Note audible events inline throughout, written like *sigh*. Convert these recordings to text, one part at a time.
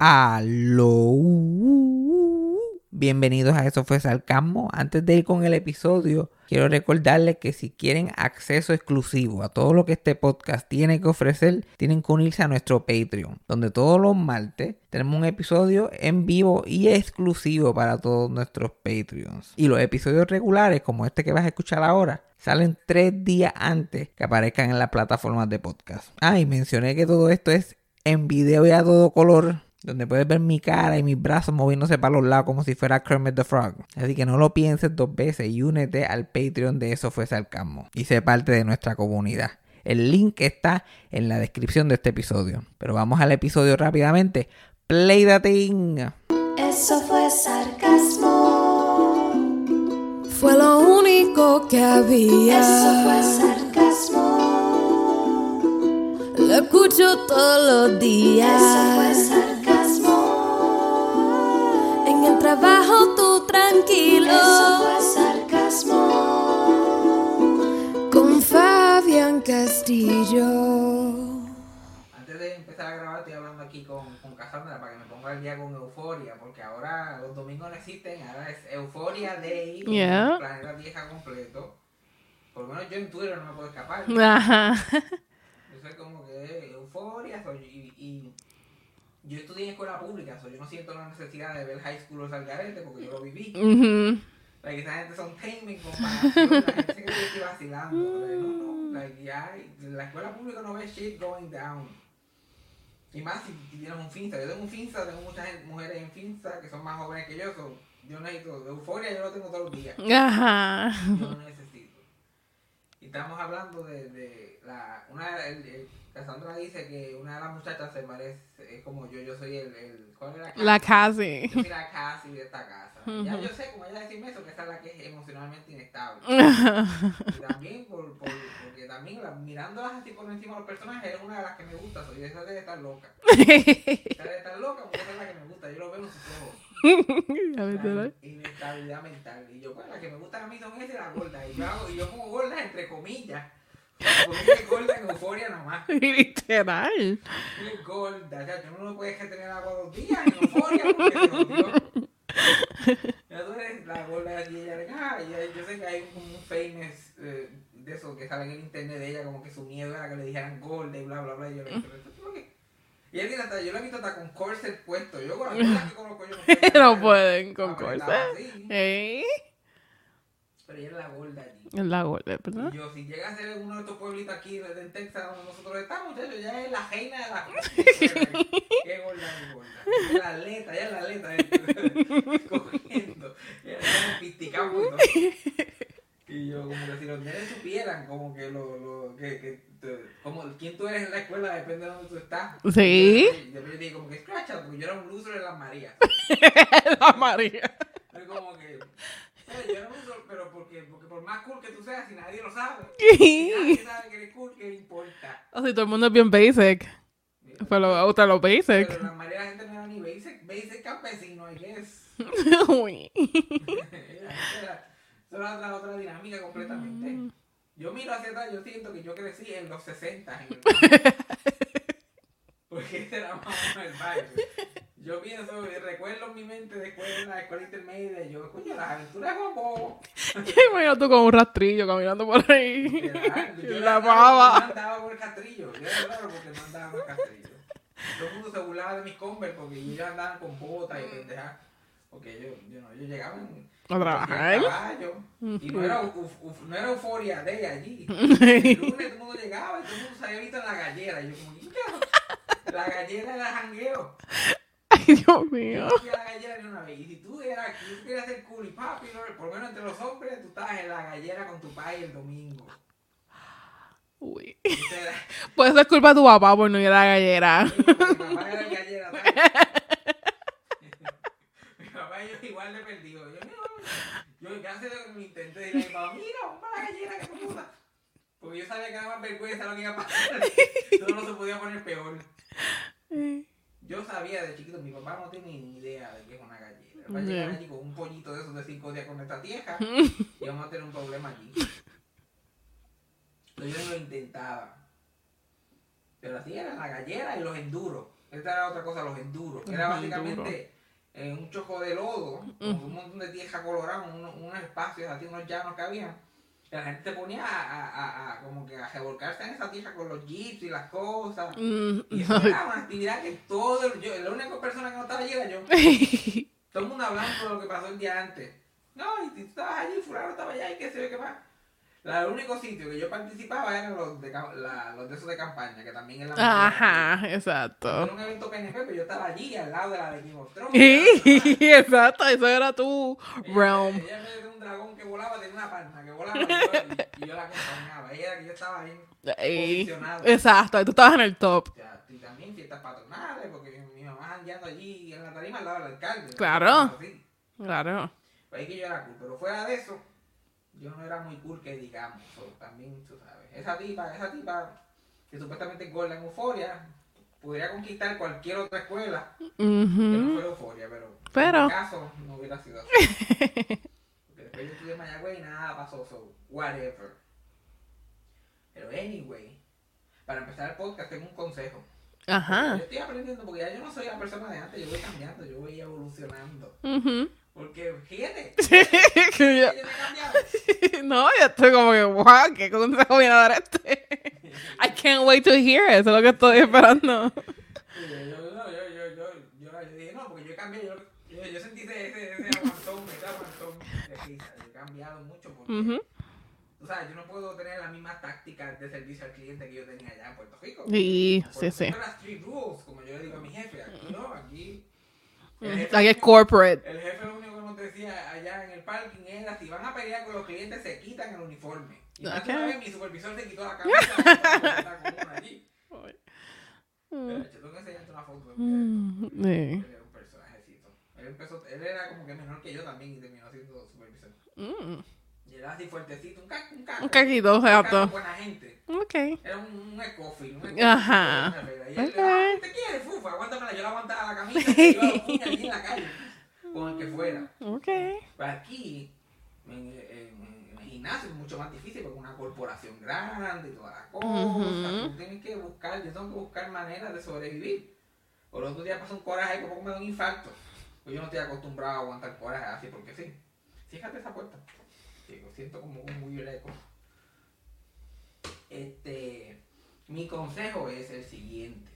Aló. Bienvenidos a Eso fue Sarcasmo. Antes de ir con el episodio, quiero recordarles que si quieren acceso exclusivo a todo lo que este podcast tiene que ofrecer, tienen que unirse a nuestro Patreon, donde todos los martes tenemos un episodio en vivo y exclusivo para todos nuestros Patreons. Y los episodios regulares, como este que vas a escuchar ahora, salen tres días antes que aparezcan en las plataformas de podcast. Ah, y mencioné que todo esto es en video y a todo color donde puedes ver mi cara y mis brazos moviéndose para los lados como si fuera Kermit the Frog. Así que no lo pienses dos veces y únete al Patreon de Eso Fue Sarcasmo y sé parte de nuestra comunidad. El link está en la descripción de este episodio. Pero vamos al episodio rápidamente. Play the thing. Eso fue sarcasmo. Fue lo único que había. Eso fue sarcasmo. Lo escucho todos los días. Eso fue sarcasmo. En el trabajo tú tranquilo. Eso fue sarcasmo. Con Fabián Castillo. Antes de empezar a grabar estoy hablando aquí con, con Cassandra para que me ponga el día con Euforia, porque ahora los domingos no existen, ahora es Euforia Day, Yeah. planeta vieja completo. Por lo menos yo en Twitter no me puedo escapar. Ajá. Yo soy como que euforia, soy, y, y yo estudié en escuela pública, so yo no siento la necesidad de ver High School o Salgarete porque yo lo viví. Ujú. Like, esa gente son tame en comparación, la gente que estoy vacilando. no, no, like, ya, la escuela pública no ve shit going down. Y más si tienes un finza. Yo tengo un finza, tengo muchas mujeres en finza que son más jóvenes que yo, so yo necesito, euforia yo lo tengo todos los días. Ajá. Yo no necesito. Y estamos hablando de, de la, una, el, el- Cassandra dice que una de las muchachas se parece, es como yo, yo soy el, el ¿cuál era? La casi. Yo soy la casi de esta casa. Ya yo sé, como ella decirme eso, que esa es la que es emocionalmente inestable. *laughs* Y también, por, por, porque también la- mirándolas así por encima de los personajes, es una de las que me gusta, soy esa debe estar loca. *laughs* Esa debe estar loca porque esa es la que me gusta, yo lo veo en sus ojos. La inestabilidad mental. Y yo, pues, las que me gustan a mí son esas las gordas. Y yo, hago, y yo como gordas entre comillas. Es gorda en euforia nomás. *laughs* Literal. Es gorda. Ya, yo no lo puedes tener agua dos días en euforia porque se jodió. *laughs* Ya tú eres la gorda ella, ah, y ella- yo sé que hay como un famous eh, de eso que sale en el internet de ella, como que su miedo era que le dijeran gorda y bla, bla, bla. Y yo le dije, que. Y él hasta, yo lo he visto hasta con corset puesto. Yo con cosas que conozco yo no *laughs* No pueden con corset. ¿Eh? Pero ella es la gorda allí. Es la gorda, ¿verdad? Y yo, si llega a ser uno de estos pueblitos aquí de- en Texas donde nosotros estamos, muchachos, ya es la reina de la *laughs* Qué gorda, qué gorda. Es la atleta, ya es la atleta. eh, *laughs* Cogiendo. Ya estamos pisticando y yo, como que si los nenes supieran, como que lo, lo, que, que, como quién tú eres en la escuela depende de dónde tú estás. Sí. Y yo, yo dije, como que scratch out, porque yo era un loser en las Marías. La María. *laughs* Es como que, "Oye, yo un loser, pero porque, porque por más cool que tú seas, si nadie lo sabe, *laughs* si nadie sabe que eres cool, ¿qué importa? O si todo el mundo es bien basic. Pero a usted lo basic. Pero la mayoría de la gente no era ni basic, basic campesino, I guess. *laughs* Uy. Era, *laughs* era, eso era otra, otra dinámica completamente. Yo miro hacia atrás, yo siento que yo crecí en los 60 en el. Porque ese era más o menos el barrio. Yo pienso, y recuerdo en mi mente de escuela, escuela intermedia, y yo, coño, las aventuras de Bobo. *laughs* Imagino tú con un rastrillo caminando por ahí. Yo *laughs* La baba. No andaba por el castrillo. Yo era raro porque no andaba por el castrillo. Todo el mundo se burlaba de mis Converse porque ellos andaban con botas y pendejas. Porque yo, yo no, ellos llegaban A trabajar. en caballo. Y no era, uf- uf- no era euforia de allí. *laughs* El lunes todo el mundo llegaba y todo el mundo se había visto en la gallera. Y yo como, ¿qué? La gallera era jangueo. Dios mío. la gallera una. Y si tú eras, tú querías ser cool y papi, por lo menos entre los hombres, tú estabas en la gallera con tu padre el domingo. Uy. Era- Puede ser culpa de tu papá por no ir a la gallera. Mi papá era gallera. Mi papá y yo igual de perdido. Yo, no, yo ya sé lo que me intenté decirle a mi papá, mira, vamos a la gallera que puta. Porque yo sabía que era más vergüenza lo que iba a pasar. Todo no se podía poner peor. Yo sabía de chiquito, mi papá no tiene ni idea de qué es una gallera. Va a llegar allí con un pollito de esos de cinco días con esta tieja *laughs* y vamos a tener un problema allí. Pero yo lo intentaba. Pero así era la gallera y los enduros. Esta era otra cosa, los enduros, era básicamente eh, un choco de lodo, con un montón de tierra colorada, unos, unos espacios, así, unos llanos que había. La gente ponía a, a, a- como que a revolcarse en esa tierra con los jeeps y las cosas. Mm, Y eso era una actividad que todo, el- yo, la única persona que no estaba allí era yo. *laughs* Todo el mundo hablando de lo que pasó el día antes. No, y tú estabas allí, fulano estaba allá y qué sé yo qué más. La- el único sitio que yo participaba eran los de, la- los de esos de campaña, que también es la Ajá, Era exacto. un evento PNP, pero yo estaba allí al lado de la de Game of Thrones. *laughs* exacto, eso era tu Ella- realm. Ella me dio un dragón que volaba, tenía una palma que volaba y yo, y- y yo la acompañaba. Ella era que yo estaba bien posicionado. Exacto, tú estabas en el top. O sea, y también fiestas patronales, porque mi, mamá andando allí en la tarima al lado del alcalde. Claro. Así. Claro. Pues ahí que yo era cool, pero fuera de eso, yo no era muy cool que digamos. so, también, tú sabes, esa tipa, esa tipa que supuestamente es gorda en euforia, podría conquistar cualquier otra escuela que no fuera euforia, pero, Pero- en mi caso no hubiera sido así. *laughs* Después yo estudié en Mayagüez y nada pasó, so, whatever. Pero anyway, para empezar el podcast tengo un consejo. Ajá. Yo estoy aprendiendo porque ya yo no soy la persona de antes, yo voy cambiando, yo voy evolucionando. Ujú. Porque, fíjate, *laughs* Que yo- *laughs* no yo estoy como que, wow, ¿qué consejo viene a dar este? *laughs* I can't wait to hear it, eso es lo que estoy esperando. Yo, yo, yo, yo, yo dije, no, porque yo cambié, yo, yo, yo sentí ese, ese, ese aguantón, ese aguantón de risa. Yo he porque, Ujú. tú sabes, yo no puedo tener las mismas tácticas de servicio al cliente que yo tenía allá en Puerto Rico. Sí, sí, sí. supuesto, las street rules, como yo le digo a mi jefe, aquí no, aquí... el jefe Like único- corporate. El jefe lo único que nos decía allá en el parking era si van a pelear con los clientes se quitan el uniforme. Y de una vez mi supervisor se quitó la camisa *laughs* allí. Mm. Yo tengo que enseñarte una foto de Mm, sí. Él era un personajecito. Él, empezó, él era como que menor que yo también y terminó siendo supervisor. Mm. Era así fuertecito, un caco, un caco. Un caquito, Un caco exacto. buena gente. Ok. Era un, un ecofil, un ecofil. Ajá. Y él, Ok. ah, ¿te quieres, fufa? Aguántamela. Yo la aguantaba la camisa y iba a los puños allí en la calle. Con el que fuera. Ok. Pero aquí, en, en- en el gimnasio es mucho más difícil porque es una corporación grande y todas las cosas. Tú tienes que buscar, yo tengo que buscar maneras de sobrevivir. Por otro día pasó un coraje poco me da un infarto. Pues yo no estoy acostumbrado a aguantar coraje así porque sí. Fíjate esa puerta. Sí, lo siento como un muy eco. Este, mi consejo es el siguiente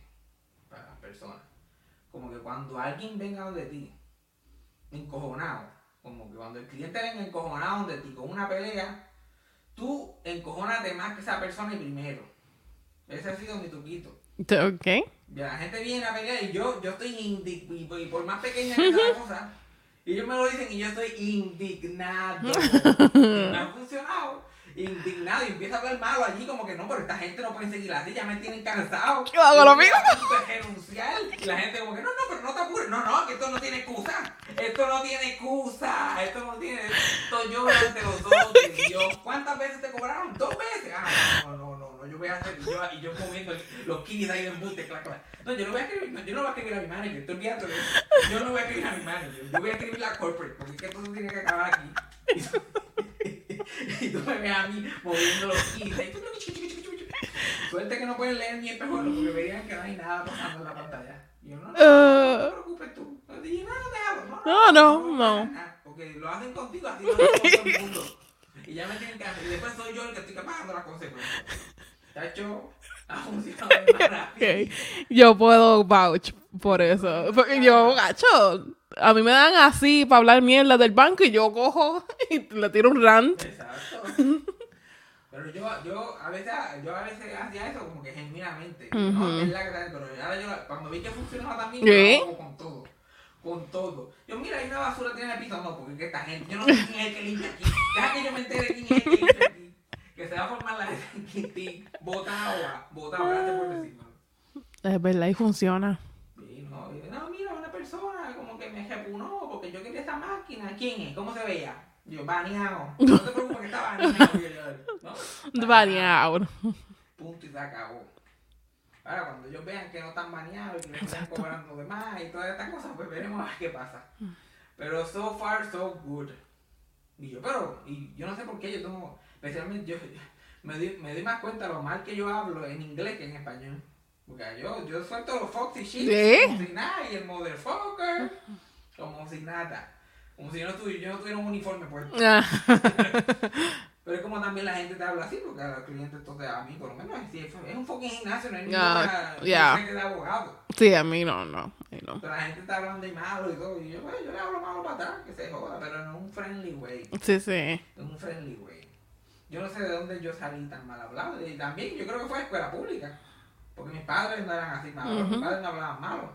para las personas. Como que cuando alguien venga donde ti, encojonado, como que cuando el cliente venga encojonado donde ti con una pelea, tú encojónate más que esa persona y primero. Ese ha sido mi truquito. Ok. Ya la gente viene a pelear y yo, yo estoy indignado, y por más pequeña que sea la *laughs* cosa, y ellos me lo dicen y yo estoy indignado. *laughs* Me ha funcionado. Indignado y empieza a hablar malo allí como que no, pero esta gente no puede seguir así, ya me tienen cansado. Yo hago lo mismo. Renunciar. Y la gente como que no, no, pero no te apures. No, no, que esto no tiene excusa. Esto no tiene excusa. Esto no tiene... Esto yo durante los dos Dios. ¿Cuántas veces te cobraron? ¿Dos veces? Ah, no, no, no. Yo voy a hacer... Yo, y yo comiendo los keys ahí de embuste, clac, clac. No, yo no voy a escribir, no, yo no voy a escribir a mi manager. Estoy olvidando. Yo no voy a escribir a mi manager. Yo voy a escribir la corporate. Porque es que tiene que acabar aquí. Y tú me ves a mí moviendo los ahí. Suerte que no pueden leer mi espejuelo porque verían que no hay nada pasando en la pantalla. Y yo, no, no, no, no te preocupes tú. No, no. No, no, no. Porque lo hacen contigo, así lo hacen con todo el mundo. Y ya me tienen que hacer. Y después soy yo el que estoy pagando las consecuencias. Ha funcionado. *laughs* Yo puedo vouch por eso. Porque yo, gacho, a mí me dan así para hablar mierda del banco y yo cojo *laughs* y le tiro un rant. Exacto. *laughs* Pero yo, yo a veces, yo a veces hacía eso como que genuinamente. Ujú. No, es la que pero ahora yo cuando vi que funcionaba también, yo lo hago con todo. Con todo. Yo, mira, hay una basura tiene en el piso. No, porque es que esta gente, yo no sé quién es el que limpia aquí. Deja que yo me entere quién es el que limpia aquí. Que se va a formar la Quintín. Bota agua, bota agua, por. Es verdad y funciona. Sí, no, no, mira, una persona como que me repunó porque yo quería esa máquina. ¿Quién es? ¿Cómo se veía? Yo, baneado. No te preocupes que está baneado. ¿no? Baneado. Punto y se acabó. Ahora, cuando ellos vean que no están baneados y que le están cobrando de más y todas estas cosas, pues veremos a ver qué pasa. Pero so far, so good. Y yo, pero, y yo no sé por qué yo tengo, especialmente yo, *laughs* me doy, me doy más cuenta lo mal que yo hablo en inglés que en español. Porque yo, yo suelto los Foxy shit como si nada, y el motherfucker, como si nada. Como si yo no tuviera, yo no tuviera un uniforme puesto. Ah, *laughs* Pero es como también la gente te habla así, porque los clientes, entonces a mí por lo menos es, es un fucking gimnasio, no hay ninguna gente de abogado. sí, a mí no, no. Pero la gente está hablando de malo y todo, y yo, yo le hablo malo para atrás, que se joda, pero en un friendly way. Sí, sí. En un friendly way. Yo no sé de dónde yo salí tan mal hablado. Y también yo creo que fue escuela pública. Porque mis padres no eran así malos. Mis padres no hablaban malo.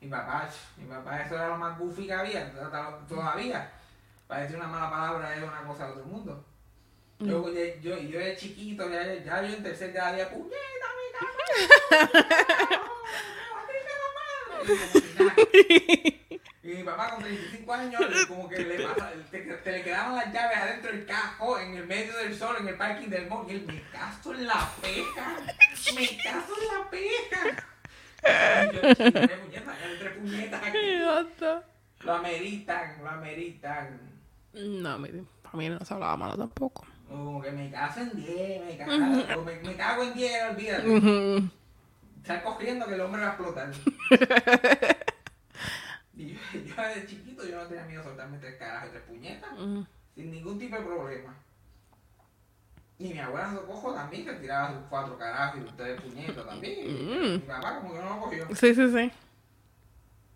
Mi papá, mi papá, eso era lo más goofy que había. Todavía. Para decir una mala palabra es una cosa de otro mundo. Yo, yo, yo, yo de chiquito, ya, ya yo en tercer grado, ya, puñeta, mi cabrón. Y mi papá con 35 años, como que le pasa, te, te le quedaban las llaves adentro del cajo, en el medio del sol, en el parking del mall. Y él, me caso en la peja, me caso en la peja. Y yo, tres puñetas, tres puñetas aquí. Lo ameritan, lo ameritan. No, a mí, a mí no se hablaba malo tampoco. Como que me caso en 10, me cago, me, me cago en 10, olvídate. Ujú. Sal cogiendo que el hombre va a explotar. *laughs* Y yo, *laughs* yo de chiquito yo no tenía miedo de soltarme tres carajos y tres puñetas. Sin ningún tipo de problema. Y mi abuela Socojo también se tiraba sus cuatro carajos y tres puñetas también. Mm. Mi papá como que no lo cogió. Sí, sí, sí.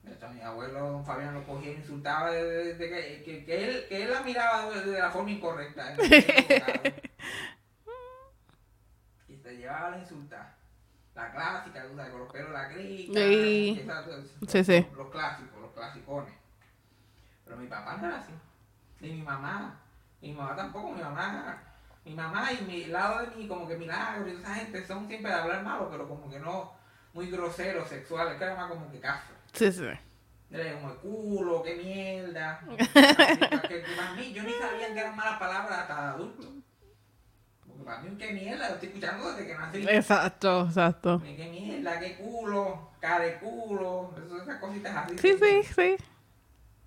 De hecho, mi abuelo don Fabián lo cogía y insultaba de, de- de que, que, que él, que él la miraba de, la forma incorrecta. *laughs* y te llevaba a la insulta. La clásica, con los pelos la crica. Sí. Sí, sí. Los clásicos, clasicones. Pero mi papá no era así. Ni mi mamá. Ni mi mamá tampoco. Mi mamá, mi mamá y mi lado de mí, como que milagro y esa gente son siempre de hablar malo, pero como que no muy groseros, sexuales, que era más como que café. Sí, sí. Era como el culo, qué mierda. que, que para mí, yo ni sabía que eran malas palabras hasta adulto. Porque para mí, qué mierda, lo estoy escuchando desde que nací. Exacto, exacto. Qué mierda, qué culo, cara de culo, esas cositas así. Sí, sí, sí.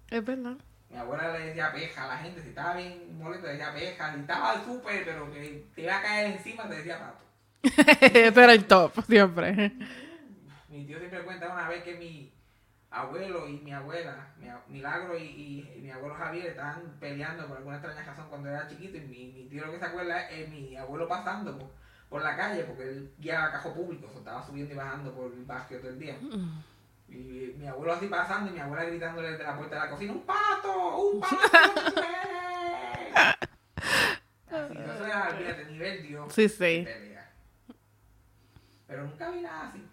Es verdad. Mi abuela le decía peja a la gente, si estaba bien molesto le decía peja, si estaba al súper, pero que te iba a caer encima, te decía pato. *laughs* Ese era el top, siempre. Mi tío siempre cuenta una vez que mi abuelo y mi abuela, mi Milagro y, y- y mi abuelo Javier estaban peleando por alguna extraña razón cuando era chiquito y mi, mi tío lo que se acuerda es mi abuelo pasando por, por la calle porque él guiaba cajo público, o sea, estaba subiendo y bajando por el barrio todo el día. Y mi abuelo así pasando y mi abuela gritándole desde la puerta de la cocina, ¡un pato! ¡Un pato! güey". Así, eso era, fíjate, nivel Dios Sí, sí. pelea. Pero nunca vi nada así.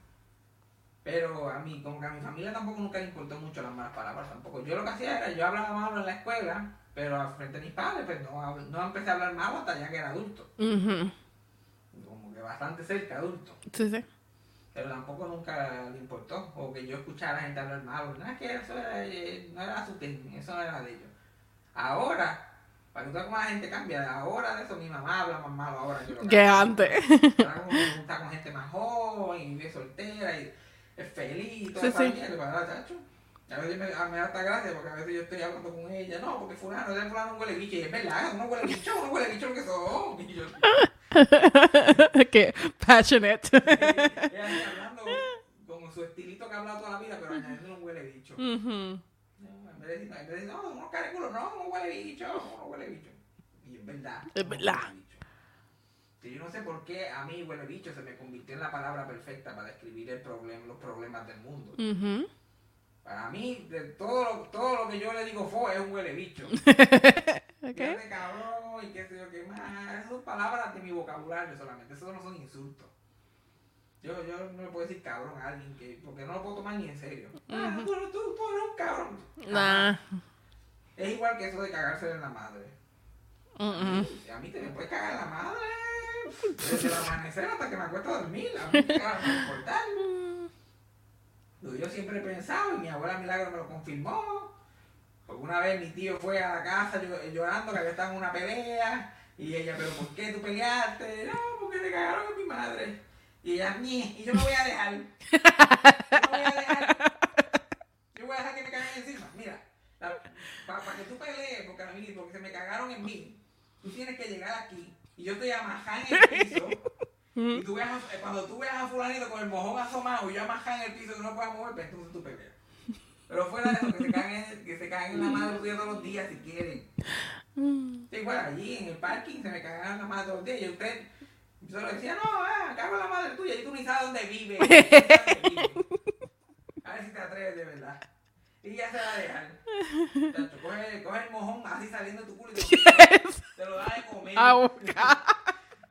Pero a mí, como que a mi familia tampoco nunca le importó mucho las malas palabras tampoco. Yo lo que hacía era, yo hablaba malo en la escuela, pero al frente de mis padres, pues no, no empecé a hablar malo hasta ya que era adulto. Como que bastante cerca adulto. Sí, sí. Pero tampoco nunca le importó. O que yo escuchara a la gente hablar malo. No es que eso era, eh, no era su thing, eso no era de ellos. Ahora, para que tú veas cómo la gente cambia, ahora de eso mi mamá habla más malo ahora que lo que antes. Ahora como que está con gente más joven y vive soltera y es feliz y toda esa mierda, ¿verdad, chacho? A veces me, me da hasta gracia porque a veces yo estoy hablando con ella, no, porque fulano, ese fulano un huele bicho, y es verdad, no huele bicho, no huele bicho lo que son. *laughs* Y yo, *laughs* que passionate. ella hablando como su estilito que ha hablado toda la vida, pero añadiendo un huele bicho. Ujú. No, en vez de decir, no, unos caraculos, no, no huele bicho, no huele bicho. Y es verdad. Es verdad. Sí, yo no sé por qué a mí huele bicho se me convirtió en la palabra perfecta para describir el problema, los problemas del mundo. Para mí, de todo, lo, todo lo que yo le digo fue es un huele bicho. *laughs* Ok. Fíjate, cabrón, y qué sé yo qué más. Esas son palabras de mi vocabulario solamente, esos no son insultos. Yo, yo no le puedo decir cabrón a alguien que, porque no lo puedo tomar ni en serio. Ah, tú, tú, tú eres un cabrón. Nah. Es igual que eso de cagarse en la madre. A mí te me puedes cagar en la madre. Desde el amanecer hasta que me acuesto a dormir. A mí me me yo siempre he pensado, y mi abuela Milagro me lo confirmó. Porque una vez mi tío fue a la casa llo- llorando que había estado en una pelea. Y ella, ¿pero por qué tú peleaste? No, porque te cagaron a mi madre. Y ella, ni, y yo no voy a dejar. Yo no voy a dejar. Yo voy a dejar que me caguen encima. Mira, para que tú pelees, porque, porque se me cagaron en mí, tú tienes que llegar aquí. Y yo estoy amajada en el *laughs* piso. Y tú veas, a- eh, cuando tú veas a fulanito con el mojón asomado y yo amajado en el piso que no pueda mover, pues entonces tú peleas. Pero fuera de eso, que se caen, que se caen en la madre tuya todos los días si quieren. Sí, bueno, allí en el parking se me cagaban en la madre todos los días y usted yo le decía, no, ah, cago en la madre tuya y tú ni sabes dónde vive. ni sabes dónde vive. A ver si te atreves de verdad. Y ya se va a dejar. *laughs* Coge, coge el mojón así saliendo de tu culo y te, *laughs* te lo da de comer.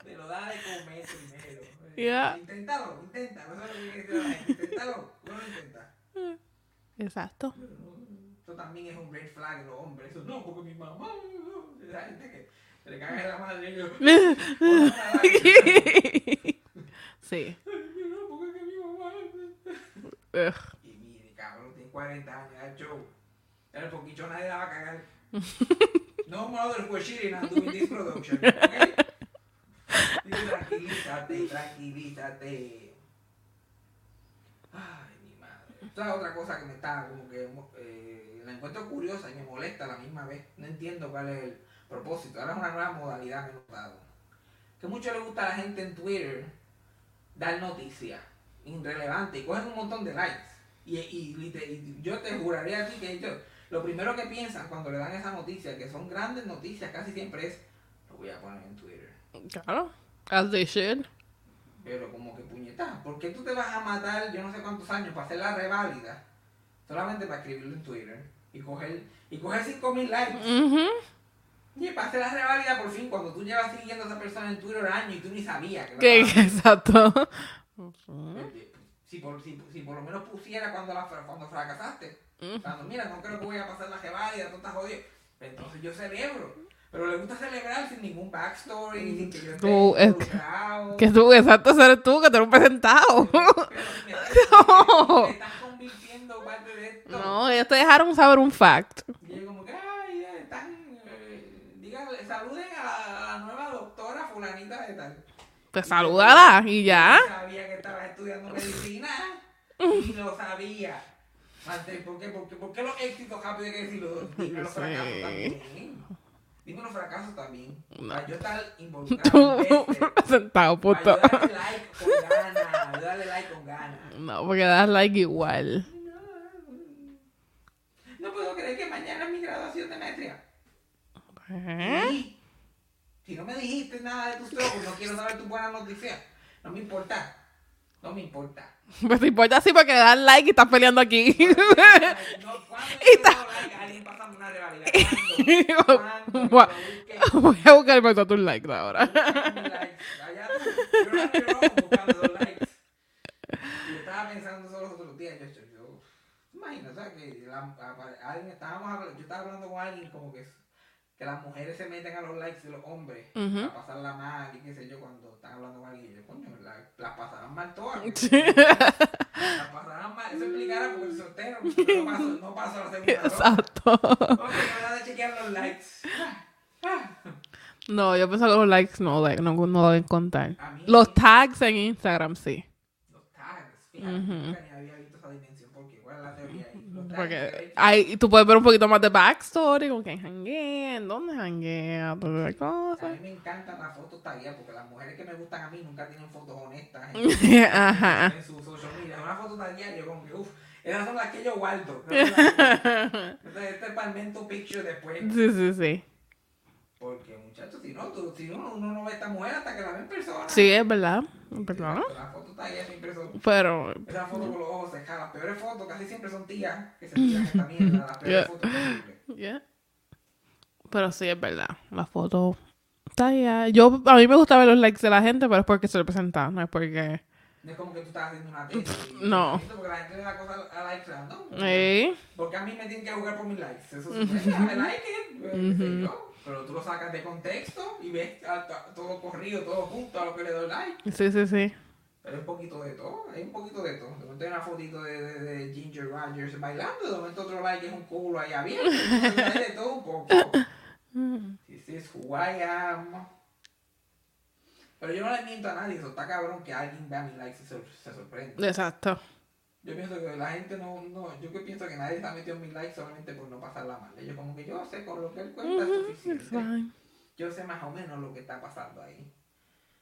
Te lo da de comer primero. *laughs* Ya. Inténtalo, inténtalo. Eso es lo que la. Inténtalo. Uno lo intenta. Exacto. Eso también es un red flag en los hombres. Eso no, porque mi mamá. Esa gente que se le caga la madre y yo. Sí. No, porque es que mi mamá. Ugh. Y mire, cabrón, tiene 40 años, ha hecho. El poquito nadie la va a cagar. *laughs* No mother was shitting on doing this production. Dice, *laughs* tranquilízate, tranquilízate. Ay, mi madre. Esta es otra cosa que me está como que eh, la encuentro curiosa y me molesta a la misma vez. No entiendo cuál es el propósito. Ahora es una nueva modalidad que he notado. Que mucho le gusta a la gente en Twitter dar noticias irrelevantes y cogen un montón de likes. Y, y, yo te juraría a ti que ellos, lo primero que piensan cuando le dan esa noticia, que son grandes noticias, casi siempre es, lo voy a poner en Twitter. Claro. As they should. Pero como que puñeta, ¿por qué tú te vas a matar yo no sé cuántos años para hacer la reválida? Solamente para escribirlo en Twitter y coger, y coger 5000 likes. Y para hacer la reválida por fin, cuando tú llevas siguiendo a esa persona en Twitter años y tú ni sabías que *laughs* Exacto. Si, por, si, si por lo menos pusiera cuando, la, cuando fracasaste. Ujú. Cuando, mira, no creo que voy a pasar la tú estás jodido. Entonces yo celebro. Pero le gusta celebrar sin ningún backstory, sin que yo esté Tú, involucrado. Que tú, exacto, eres tú, que tú eres un presentado. *laughs* Convirtiendo parte de esto. No, ellos te dejaron saber un fact. Y yo como que, ay, están, eh, díganle, saluden a la, a la nueva doctora fulanita de tal. Pues salúdala y ya. Yo sabía que estabas estudiando medicina y lo sabía. ¿por qué, por qué, por qué los éxitos rápido hay que decirlo? Dime los fracasos también. Dime los fracasos también. No. Para yo estar involucrado este. *laughs* presentado, Para puto. yo darle like con ganas. Yo darle like con ganas. No, porque das like igual. No puedo creer que mañana es mi graduación de maestría. ¿Eh? Sí. Si no me dijiste nada de tus trucos, no quiero saber tus buenas noticias. No me importa. No me importa. Pues te importa así porque le das like y estás peleando aquí. No, ¿Cuándo yo le doy *laughs* like a? ¿Cuándo? ¿Cuándo? *laughs* Voy a- a buscar por tus likes ahora. Yo estaba pensando solo los otros días, yo, yo, yo imagino. Que la, a- alguien, estábamos hablando, yo estaba hablando con alguien como que, que las mujeres se meten a los likes de los hombres Ujú. a pasarla mal y qué sé yo, cuando están hablando con alguien, y yo, coño, la, las pasarán mal todas. *laughs* Las pasarán mal, eso explicará porque soy soltero, no paso, no paso la segunda. Exacto. Ok, me da de chequear los likes. No, yo pienso que los likes no, like, no, no lo deben contar. A Los tags en Instagram sí. Los tags, fíjate, nunca ni había visto esa dimensión porque ¿cuál es la teoría ahí? Los tags, Porque hay, tú puedes ver un poquito más de backstory, con quién janguean, dónde janguean, todas esas A cosas. mí me encantan las fotos tagueadas porque las mujeres que me gustan a mí nunca tienen fotos honestas en, *laughs* Ajá. en su social media. Una foto tagueada yo como que, uff, esas son las que yo guardo. *laughs* Entonces este es mental picture después. Sí, sí, sí. Porque muchachos, si no, tú- si uno, uno no ve a esta mujer hasta que la ve en persona. Sí, es verdad. Es verdad. La foto tagueada siempre son... Pero, Esa foto con los ojos cerrados. Las peores fotos casi siempre son tías que se tiran esta mierda. Las *laughs* peores Yeah. fotos yeah. Pero sí, es verdad. La foto está ya. Yo, a mí me gusta ver los likes de la gente, pero es porque se lo presenta, no es porque. No es como que tú estás haciendo una y- *laughs* No. Porque la gente le da cosas a likes random. ¿Eh? Porque a mí me tienen que jugar por mis likes. Eso es dame like qué sé yo. Pero tú lo sacas de contexto y ves a- a- todo corrido, todo junto a lo que le doy like. Sí, sí, sí. Pero hay un poquito de todo, hay un poquito de todo. De momento hay una fotito de, de, de Ginger Rogers bailando, de momento otro like es un culo ahí abierto. *laughs* Hay de todo un poco. *laughs* This is who I am. Pero yo no le miento a nadie, eso está cabrón que alguien vea mi like y se, se sorprende. Exacto. Yo pienso que la gente no, no, yo que pienso que nadie está metido en mi solamente por no pasarla mal. Ellos como que yo sé con lo que él cuenta es suficiente. Yo sé más o menos lo que está pasando ahí.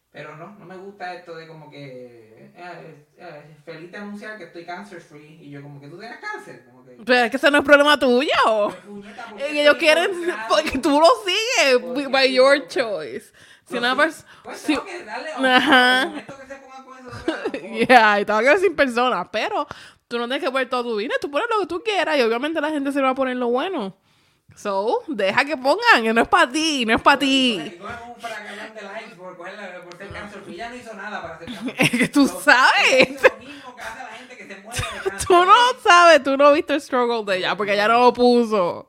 Pero no, no me gusta esto de como que eh, eh, feliz de anunciar que estoy cancer free y yo como que tú tienes cáncer, como que Pero es que ese no es problema tuyo. puñeta, ¿por qué Eh, Ellos quieren, porque tú lo sigues, by your choice. Si una persona... Pues si- tengo que darle Ajá. momento que se pongan con eso, tengo que darle Yeah, y te va a quedar sin personas, pero tú no tienes que poner todo tu dinero, tú pones lo que tú quieras y obviamente la gente se va a poner lo bueno. So, deja que pongan, que no es para ti, no es para ti. Ya no hizo nada para *laughs* Es que tú sabes. hizo Lo mismo que hace la gente que se muere de *laughs* cáncer. Tú no sabes, tú no viste el struggle de ella, porque ella no lo puso.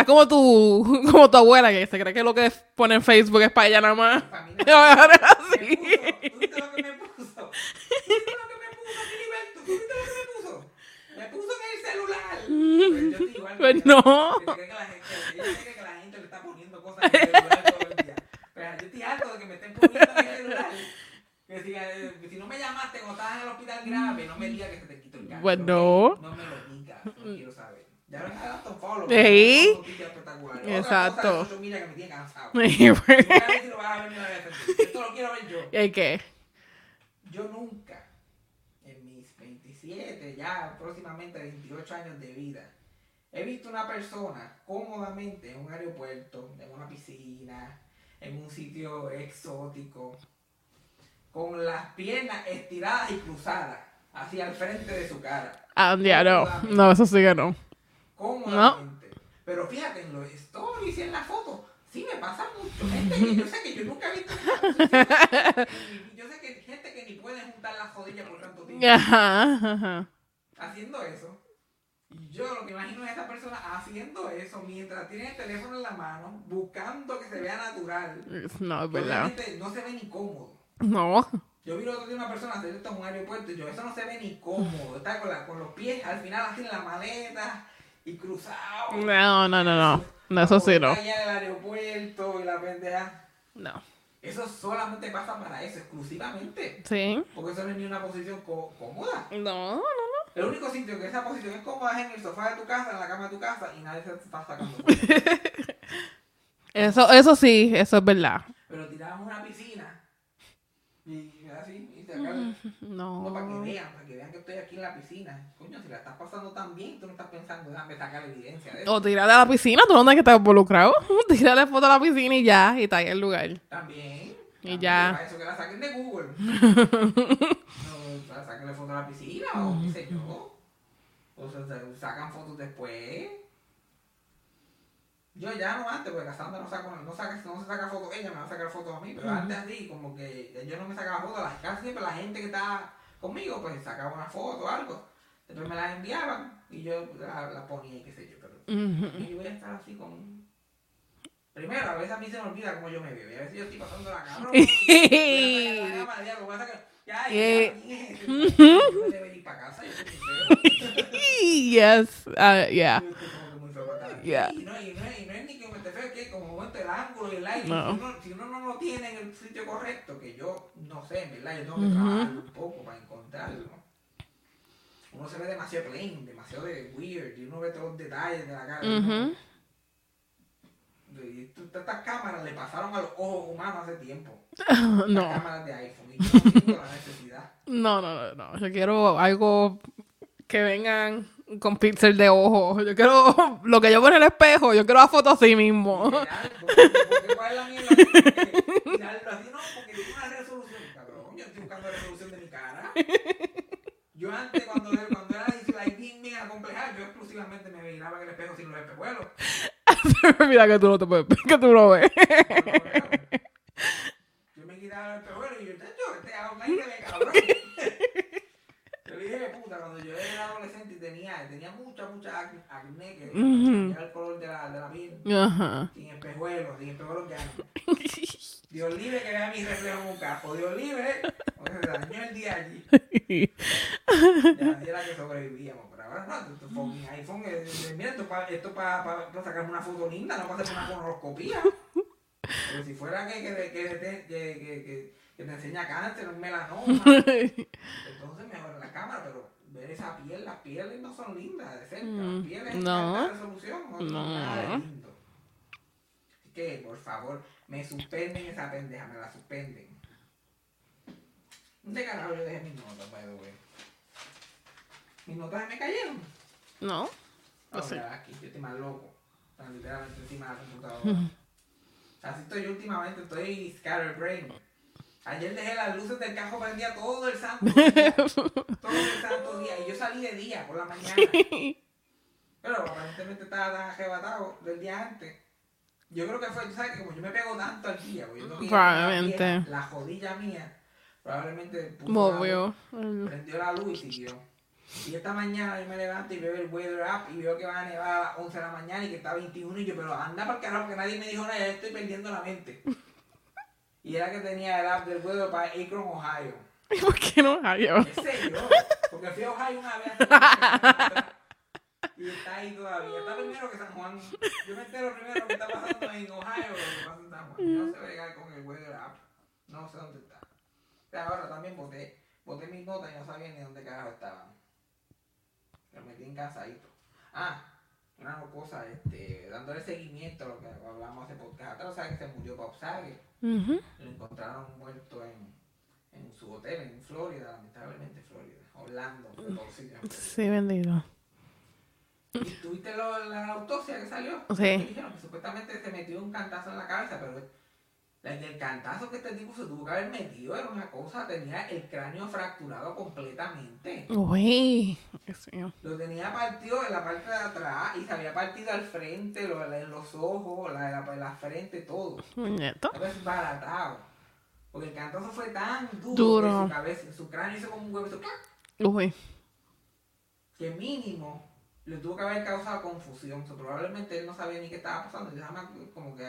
Estás como tu, *laughs* como tu abuela, que se cree que lo que pone en Facebook es para ella nada más. Familia. *laughs* Ahora Me sí. puso, ¿Tú viste lo que me puso? ¿Tú viste lo que me puso? ¿Tú viste lo que me puso? Me puso en el celular. *laughs* Pues yo que Pues no. Que cree que la gente, que la gente le está poniendo cosas en el celular todo el día. Pero yo estoy harto de que me estén poniendo en el celular. Que si, eh, si no me llamaste cuando estabas en el hospital grave, no me digas que se te quitó el cáncer. Pues no. No me lo digas, no quiero saber. Ya me dado follow. Sí. Exacto. cosa de social media que me tiene cansado. *laughs* ¿Y. Esto lo quiero ver yo. qué? Yo nunca, en mis 27, ya próximamente 28 años de vida, he visto una persona cómodamente en un aeropuerto, en una piscina, en un sitio exótico, con las piernas estiradas y cruzadas hacia el frente de su cara. Ah, ya no. No, eso sí que no. Cómodamente. Pero fíjate, en los stories y en la foto, sí me pasa mucho. Gente que yo sé que yo nunca he visto. *laughs* Yo sé que hay gente que ni puede juntar las rodillas por tanto tiempo Ajá, ajá. haciendo eso. Y yo lo que imagino es esta persona haciendo eso mientras tiene el teléfono en la mano, buscando que se vea natural. No, es verdad. No se ve ni cómodo. No. Yo vi el otro día una persona hacer esto en un aeropuerto y yo, eso no se ve ni cómodo. Está con, la, con los pies al final así en la maleta y cruzado. No, no, no, no. No, eso sí no. Allá del aeropuerto y la pendeja. No. Eso solamente pasa para eso, exclusivamente. Sí. Porque eso no es ni una posición có- cómoda. No, no, no. El único sitio que esa posición es cómoda es en el sofá de tu casa, en la cama de tu casa y nadie se está sacando. *laughs* Eso, eso sí, eso es verdad. Pero tiramos una piscina acaba. *laughs* No, para que No. vean, para que vean que estoy aquí en la piscina. Coño, si la estás pasando tan bien, tú no estás pensando, déjame sacar evidencia de eso. O tirarle a la piscina, tú no tienes que estar involucrado. *laughs* Tírale foto a la piscina y ya, y está ahí el lugar. También. Y ya. Para eso que la saquen de Google. *laughs* no, para sacarle foto a la piscina o qué sé yo. O sea, se- sacan fotos después. Yo ya no antes, porque Cassandra no, saco, no, saca, no se saca fotos, ella me va a sacar fotos a mí, pero antes así, como que yo no me sacaba fotos, las, casi siempre la gente que estaba conmigo, pues sacaba una foto o algo. Después me las enviaban y yo la, la ponía y qué sé yo, pero Ujú. y yo voy a estar así con... Primero, a veces a mí se me olvida cómo yo me veo. Y a veces yo estoy pasando la cámara. voy a sacar la voy a sacar. Ya, ya, Eh. Yes, uh, yeah. Yeah. Y, no, y, no, es- y no es ni que me es que como momento el ángulo y el aire. No. Si, uno, si no lo tiene en el sitio correcto, que yo no sé, en verdad, yo tengo que trabajarlo un poco para encontrarlo. Uno se ve demasiado plain, demasiado de weird, y uno ve todos los detalles de la cara. Y tú- estas cámaras le pasaron a los ojos humanos hace tiempo. *laughs* No, Las cámaras de iPhone. Y yo no tengo la necesidad. no, no, no, no. Yo quiero algo que vengan con pixel de ojo. Yo quiero *laughs* lo que yo veo en el espejo. Yo quiero la foto *laughs* así mismo. Yo de antes, cuando, cuando era like, bien, bien acomplejada, yo exclusivamente me miraba en el espejo sin los espejuelos. Mira que tú no te puedes, que tú no ves. Yo me quitaba el espejuelo y yo, yo, este que me cabrón. Dije, puta, cuando yo era adolescente y tenía, tenía mucha, mucha ac- acné que Ujú. era el color de la, de la piel. Ajá. Sin espejuelos, sin espejuelos que. Dios libre que vea mi reflejo en un casco. Dios libre, porque se dañó el día allí. Ya era que sobrevivíamos. Pero ahora no, tu, fucking iPhone, eh, eh, mira, esto para esto pa, pa, pa sacarme una foto linda, no para hacer una colonoscopía. Pero si fuera que, que, que, que, que, que, te enseña cáncer, un melanoma, *laughs* entonces mejor la cámara, pero ver esa piel, las pieles no son lindas de cerca, Mm, las pieles no. de resolución, no, son nada de lindo. Así que, por favor, me suspenden esa pendeja, me la suspenden. ¿Dónde carajo yo dejé mis notas, by the way? ¿Mis notas se me cayeron? No. No, mira, aquí, yo estoy más loco. Sea, literalmente encima de la computadora. *laughs* Así estoy yo últimamente, estoy scatterbrain. Ayer dejé las luces del carro prendidas todo el santo día. *laughs* todo el santo día. Y yo salí de día, por la mañana. Pero aparentemente estaba tan arrebatado del día antes. Yo creo que fue, tú sabes que como yo me pego tanto al día, porque yo no Probablemente. que la jodilla mía, probablemente Movió. prendió la luz y siguió. Y esta mañana yo me levanto y veo el weather app y veo que va a nevar a las 11 de la mañana y que está 21 y yo, pero anda para el carajo porque nadie me dijo nada, ya estoy perdiendo la mente. Y era que tenía el app del weather para Akron, Ohio. *laughs* ¿Y por qué no hay? ¿Qué sé yo? Porque fui a Ohio una vez. Y está ahí todavía. Está primero que San Juan. Yo me entero primero que está pasando en Ohio lo que pasa en San Juan. Yo no sé bregar con el weather app. No sé dónde está. Pero ahora también boté, boté mis notas y no sabía ni dónde carajo estaban. Lo metí en casadito. Ah, una cosa, este, dándole seguimiento a lo que hablamos hace podcast atrás, ¿sabes que se murió Bob Saget? Lo encontraron muerto en, en su hotel en Florida, lamentablemente Florida, Orlando, sitios. Sí, bendito. ¿Y tuviste lo- la autopsia que salió? Sí. Dijeron que supuestamente se metió un cantazo en la cabeza, pero el cantazo que este tipo se tuvo que haber metido era una cosa, tenía el cráneo fracturado completamente. Uy. Lo tenía partido en la parte de atrás y se había partido al frente, lo- en los ojos, la, la, la frente, todo. Muñeto. Estaba desbaratado. Porque el cantazo fue tan duro, Duro. que su cabeza, su cráneo hizo como un huevo. Uy. que mínimo le tuvo que haber causado confusión. O sea, probablemente él no sabía ni qué estaba pasando. Y nada más como que,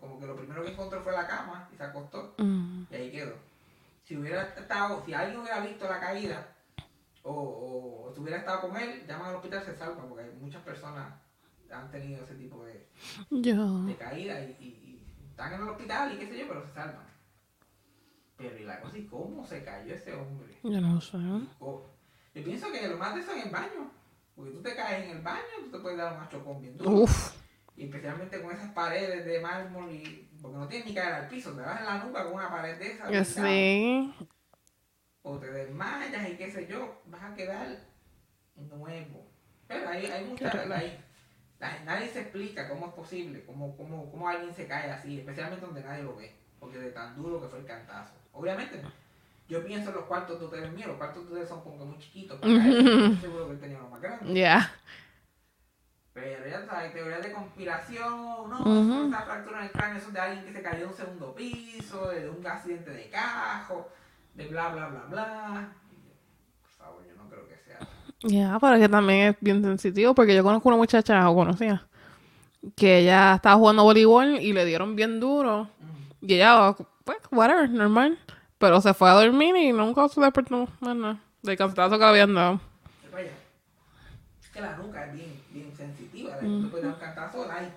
como que lo primero que encontró fue la cama y se acostó. Mm. Y ahí quedó. Si hubiera estado, si alguien hubiera visto la caída o, o, hubiera estado con él, llaman al hospital se salva porque hay muchas personas han tenido ese tipo de, Yo. de caída y, y- y están en el hospital y qué sé yo, pero se salvan. Pero y la cosa, ¿y cómo se cayó ese hombre? Yo no sé. Yo pienso que lo más de eso en el baño. Porque tú te caes en el baño, tú te puedes dar un machocón bien duro. Uf. Y especialmente con esas paredes de mármol y. Porque no tienes ni caer al piso, te vas en la nuca con una pared de esas. pegada. Sí. O te desmayas y qué sé yo, vas a quedar nuevo. Pero hay, hay muchas. Hay- nadie se explica cómo es posible, cómo, cómo, cómo alguien se cae así, especialmente donde nadie lo ve. Porque de tan duro que fue el cantazo. Obviamente, yo pienso en los cuartos de hoteles míos, los cuartos de hoteles son como que muy chiquitos. para seguro que él tenía uno más grande. Ya. Pero ya sabes, teorías de conspiración, no, Ujú. esa fractura en el cráneo eso es de alguien que se cayó de un segundo piso, de un accidente de cajo, de bla bla bla bla. Por favor, yo no creo que sea. Ya, pero que también es bien sensitivo porque yo conozco una muchacha, o conocía, que ella estaba jugando voleibol y le dieron bien duro. Y ella, pues, whatever, normal. Pero se fue a dormir y nunca se despertó más nada. Del cantazo que le habían dado. Es que la nuca es bien, bien sensitiva, la puede dar un cantazo light.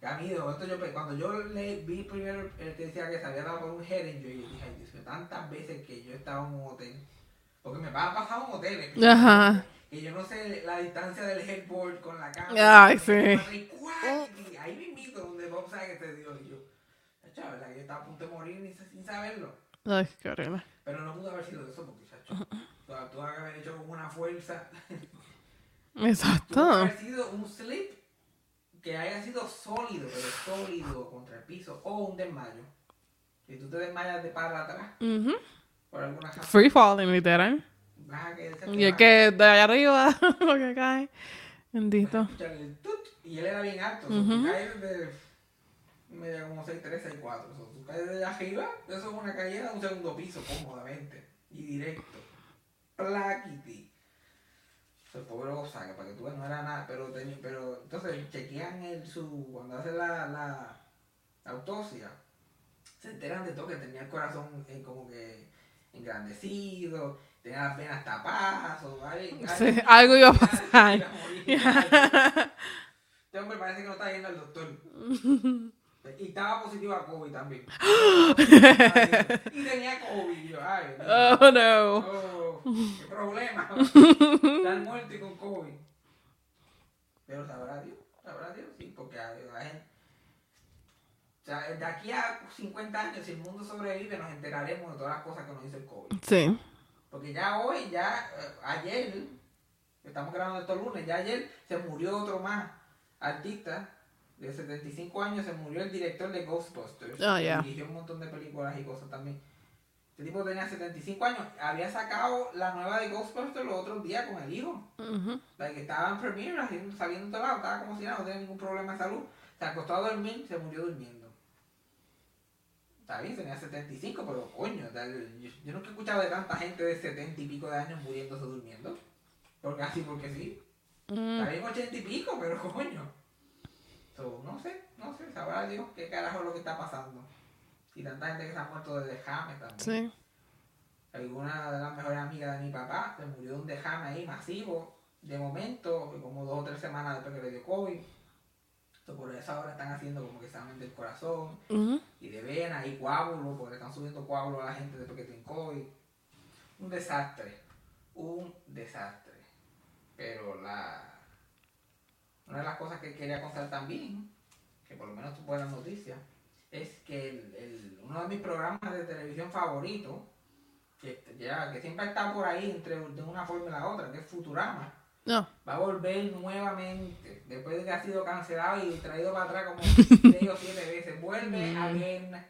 Que a mí, de momento, yo, pe- cuando yo le vi primero el que decía que se había dado por un head injury, yo dije, ay Dios mío, tantas veces que yo estaba en un hotel. Porque me va a pasar un hotel. eh, Ajá. Que yo no sé la distancia del headboard con la cama. Ay, sí. ahí, mismito donde Bob sabe que te dio. Yo, chacho, ¿verdad? que yo estaba a punto de morir ni- sin saberlo. Ay, qué horrible. Pero no pudo haber sido eso porque, chacho, tú, tú haber hecho con una fuerza. *laughs* Exacto. haber sido un slip que haya sido sólido, pero sólido contra el piso, o un desmayo. Si tú te desmayas de para atrás, Ujú. por alguna razón, Free falling, literal. vas a Y es que de allá arriba *laughs* lo que cae. Bendito. y él era bien alto, o sea, caes desde media como 6, 3, 6, 4. O sea, tú caes desde arriba, eso es una caída de un segundo piso, cómodamente, y directo. Plaquiti. El pobre Osaka, para que tú veas, no era nada, pero, tenía- pero entonces chequean el, su, cuando hacen la, la autopsia, se enteran de todo, que tenía el corazón eh, como que engrandecido, tenía las venas tapadas, o algo, Sí, algo iba a pasar. *laughs* Este hombre parece que no está yendo al doctor. *laughs* Y estaba positivo a COVID también. *gasps* y tenía COVID. Yo, ay, Dios. Oh no. Oh, qué problema. *laughs* Estar muerto y con COVID. Pero sabrá Dios, sabrá Dios, sí, porque hay, hay gente. sea, de aquí a 50 años, si el mundo sobrevive, nos enteraremos de todas las cosas que nos hizo el COVID. Sí. Porque ya hoy, ya eh, ayer, estamos grabando esto lunes, ya ayer se murió otro más artista de 75 años, se murió el director de Ghostbusters. Oh, yeah. Dirigió un montón de películas y cosas también. Este tipo tenía 75 años, había sacado la nueva de Ghostbusters los otros días con el hijo. Ujú. La que estaba en Premiere, de todo lado, estaba como si nada, no tenía ningún problema de salud. Se acostó a dormir, se murió durmiendo. Está bien, tenía 75, pero coño, yo, yo nunca he escuchado de tanta gente de 70 y pico de años muriéndose durmiendo. Porque así, porque sí. Mm, Está bien 80 y pico, pero coño. So, no sé, no sé, sabrá Dios qué carajo es lo que está pasando. Y tanta gente que se ha muerto de dejame también. Sí. Alguna de las mejores amigas de mi papá se murió de un dejame ahí masivo, de momento, como dos o tres semanas después que le dio COVID. So, por eso ahora están haciendo como que examen del corazón Ujú. y de venas y coágulos, porque están subiendo coágulos a la gente después que tienen COVID. Un desastre, un desastre. Pero la una de las cosas que quería contar también, que por lo menos tu buena noticia, es que el, el- uno de mis programas de televisión favoritos, que, ya, que siempre está por ahí entre de una forma y la otra, que es Futurama, No. va a volver nuevamente, después de que ha sido cancelado y traído para atrás como *laughs* 6 o 7 veces, vuelve a ver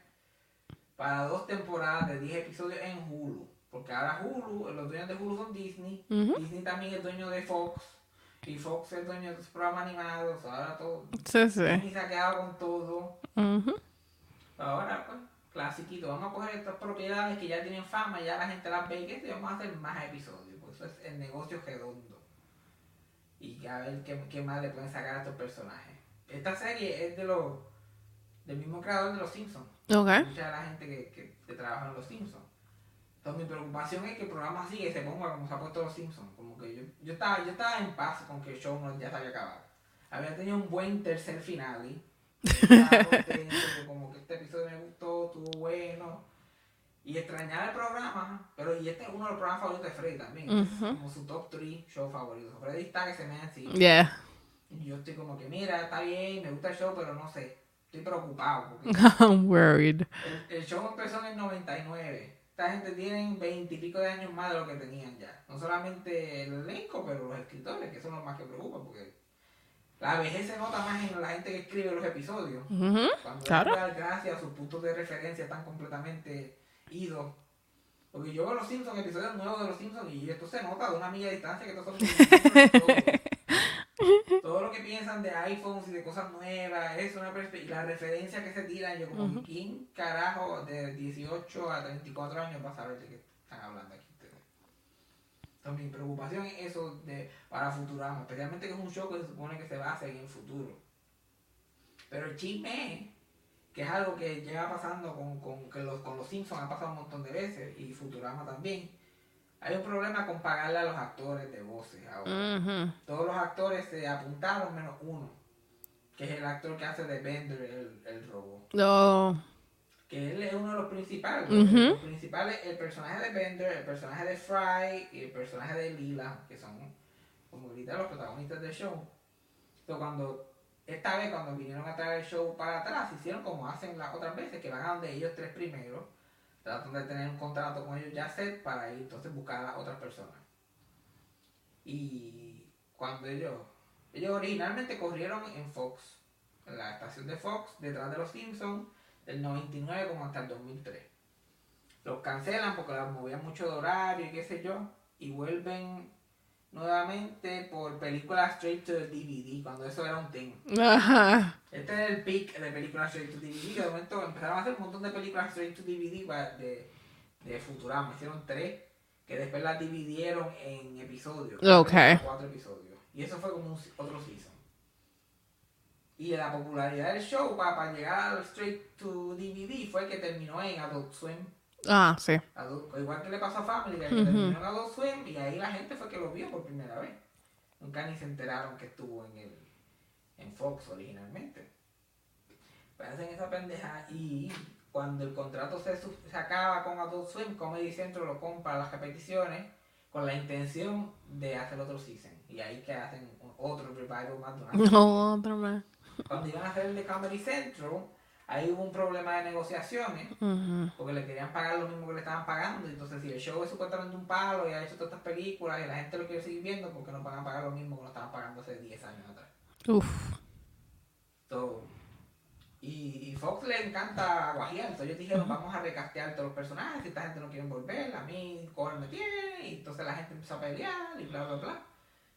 para dos temporadas de 10 episodios en Hulu. Porque ahora Hulu, los dueños de Hulu son Disney. Disney también es dueño de Fox, y Fox es dueño de sus programas animados, ahora todo, Sí, sí. Disney se ha quedado con todo. Ahora, pues, clasiquito, vamos a coger estas propiedades que ya tienen fama, ya la gente las ve y y vamos a hacer más episodios, pues eso es el negocio redondo. Y a ver qué, qué más le pueden sacar a estos personajes. Esta serie es de los del mismo creador de Los Simpsons. Ok. Mucha de la gente que, que, que trabaja en Los Simpsons. Entonces mi preocupación es que el programa sigue y se ponga como se ha puesto Los Simpsons. Como que yo, yo, estaba, yo estaba en paz con que el show no, ya se había acabado. Había tenido un buen tercer final que como que este episodio me gustó, estuvo bueno. Y extrañaba el programa, pero y este es uno de los programas favoritos de Freddy también. Ujú. como su top 3 show favorito. Freddy está que se me encima. Yeah. Y yo estoy como que, mira, está bien, me gusta el show, pero no sé. Estoy preocupado *laughs* I'm worried. el, el show empezó en el 99. Esta gente tiene 20 y pico de años más de lo que tenían ya. No solamente el elenco, pero los escritores, que son los más que preocupan, porque la vejez se nota más en la gente que escribe los episodios. Cuando Claro. dar gracias a sus puntos de referencia están completamente idos. Porque yo veo los Simpsons, episodios nuevos de los Simpsons, y esto se nota de una milla de distancia que estos son *laughs* todo, lo que piensan de iPhones y de cosas nuevas, es una perspectiva. La referencia que se tiran, yo como, Ujú. ¿quién carajo de 18 a 34 años va a saber de qué están hablando aquí ustedes? Entonces mi preocupación es eso de, para Futurama, especialmente que es un show que se supone que se basa en el futuro. Pero el chisme es que es algo que lleva pasando con, con, que los, con los Simpsons, ha pasado un montón de veces, y Futurama también. Hay un problema con pagarle a los actores de voces ahora. Ujú. Todos los actores se apuntaron menos uno, que es el actor que hace de Bender, el, el robot. No. Que él es uno de los principales. Ujú. Los principales, el personaje de Bender, el personaje de Fry y el personaje de Lila, que son como ahorita los protagonistas del show. Entonces, cuando, esta vez cuando vinieron a traer el show para atrás, hicieron como hacen las otras veces, que van a donde ellos tres primero, tratan de tener un contrato con ellos ya set para ir entonces buscar a otras personas. Y cuando ellos, ellos originalmente corrieron en Fox, en la estación de Fox, detrás de los Simpsons, del 99 como hasta el 2003. Los cancelan porque los movían mucho de horario y qué sé yo, y vuelven nuevamente por películas straight to DVD, cuando eso era un thing. Ajá. Este es el peak de películas straight to DVD, que de momento empezaron a hacer un montón de películas straight to DVD pa- de, de Futurama, hicieron tres, que después las dividieron en episodios. Ok. Cuatro episodios. Y eso fue como un, otro season. Y la popularidad del show para, llegar al straight to DVD fue que terminó en Adult Swim. Ah, sí. Adult- igual que le pasó a Family, que Ujú. terminó en Adult Swim y ahí la gente fue que lo vio por primera vez. Nunca ni se enteraron que estuvo en el en Fox originalmente. Pues hacen esa pendeja y cuando el contrato se, se acaba con Adult Swim, Comedy Central lo compra las repeticiones con la intención de hacer otro season. Y ahí que hacen otro revival más *laughs* No, otro más. cuando iban a hacer el de Comedy Central, Ahí hubo un problema de negociaciones, porque le querían pagar lo mismo que le estaban pagando. Entonces, si el show es supuestamente un palo y ha hecho todas estas películas y la gente lo quiere seguir viendo, porque no van a pagar lo mismo que lo estaban pagando hace 10 años atrás? Uf. So, y, y Fox le encanta guajear, entonces ellos dijeron vamos a recastear todos los personajes, si esta gente no quiere volver, a mí cobre me tiene, y entonces la gente empezó a pelear y bla bla bla.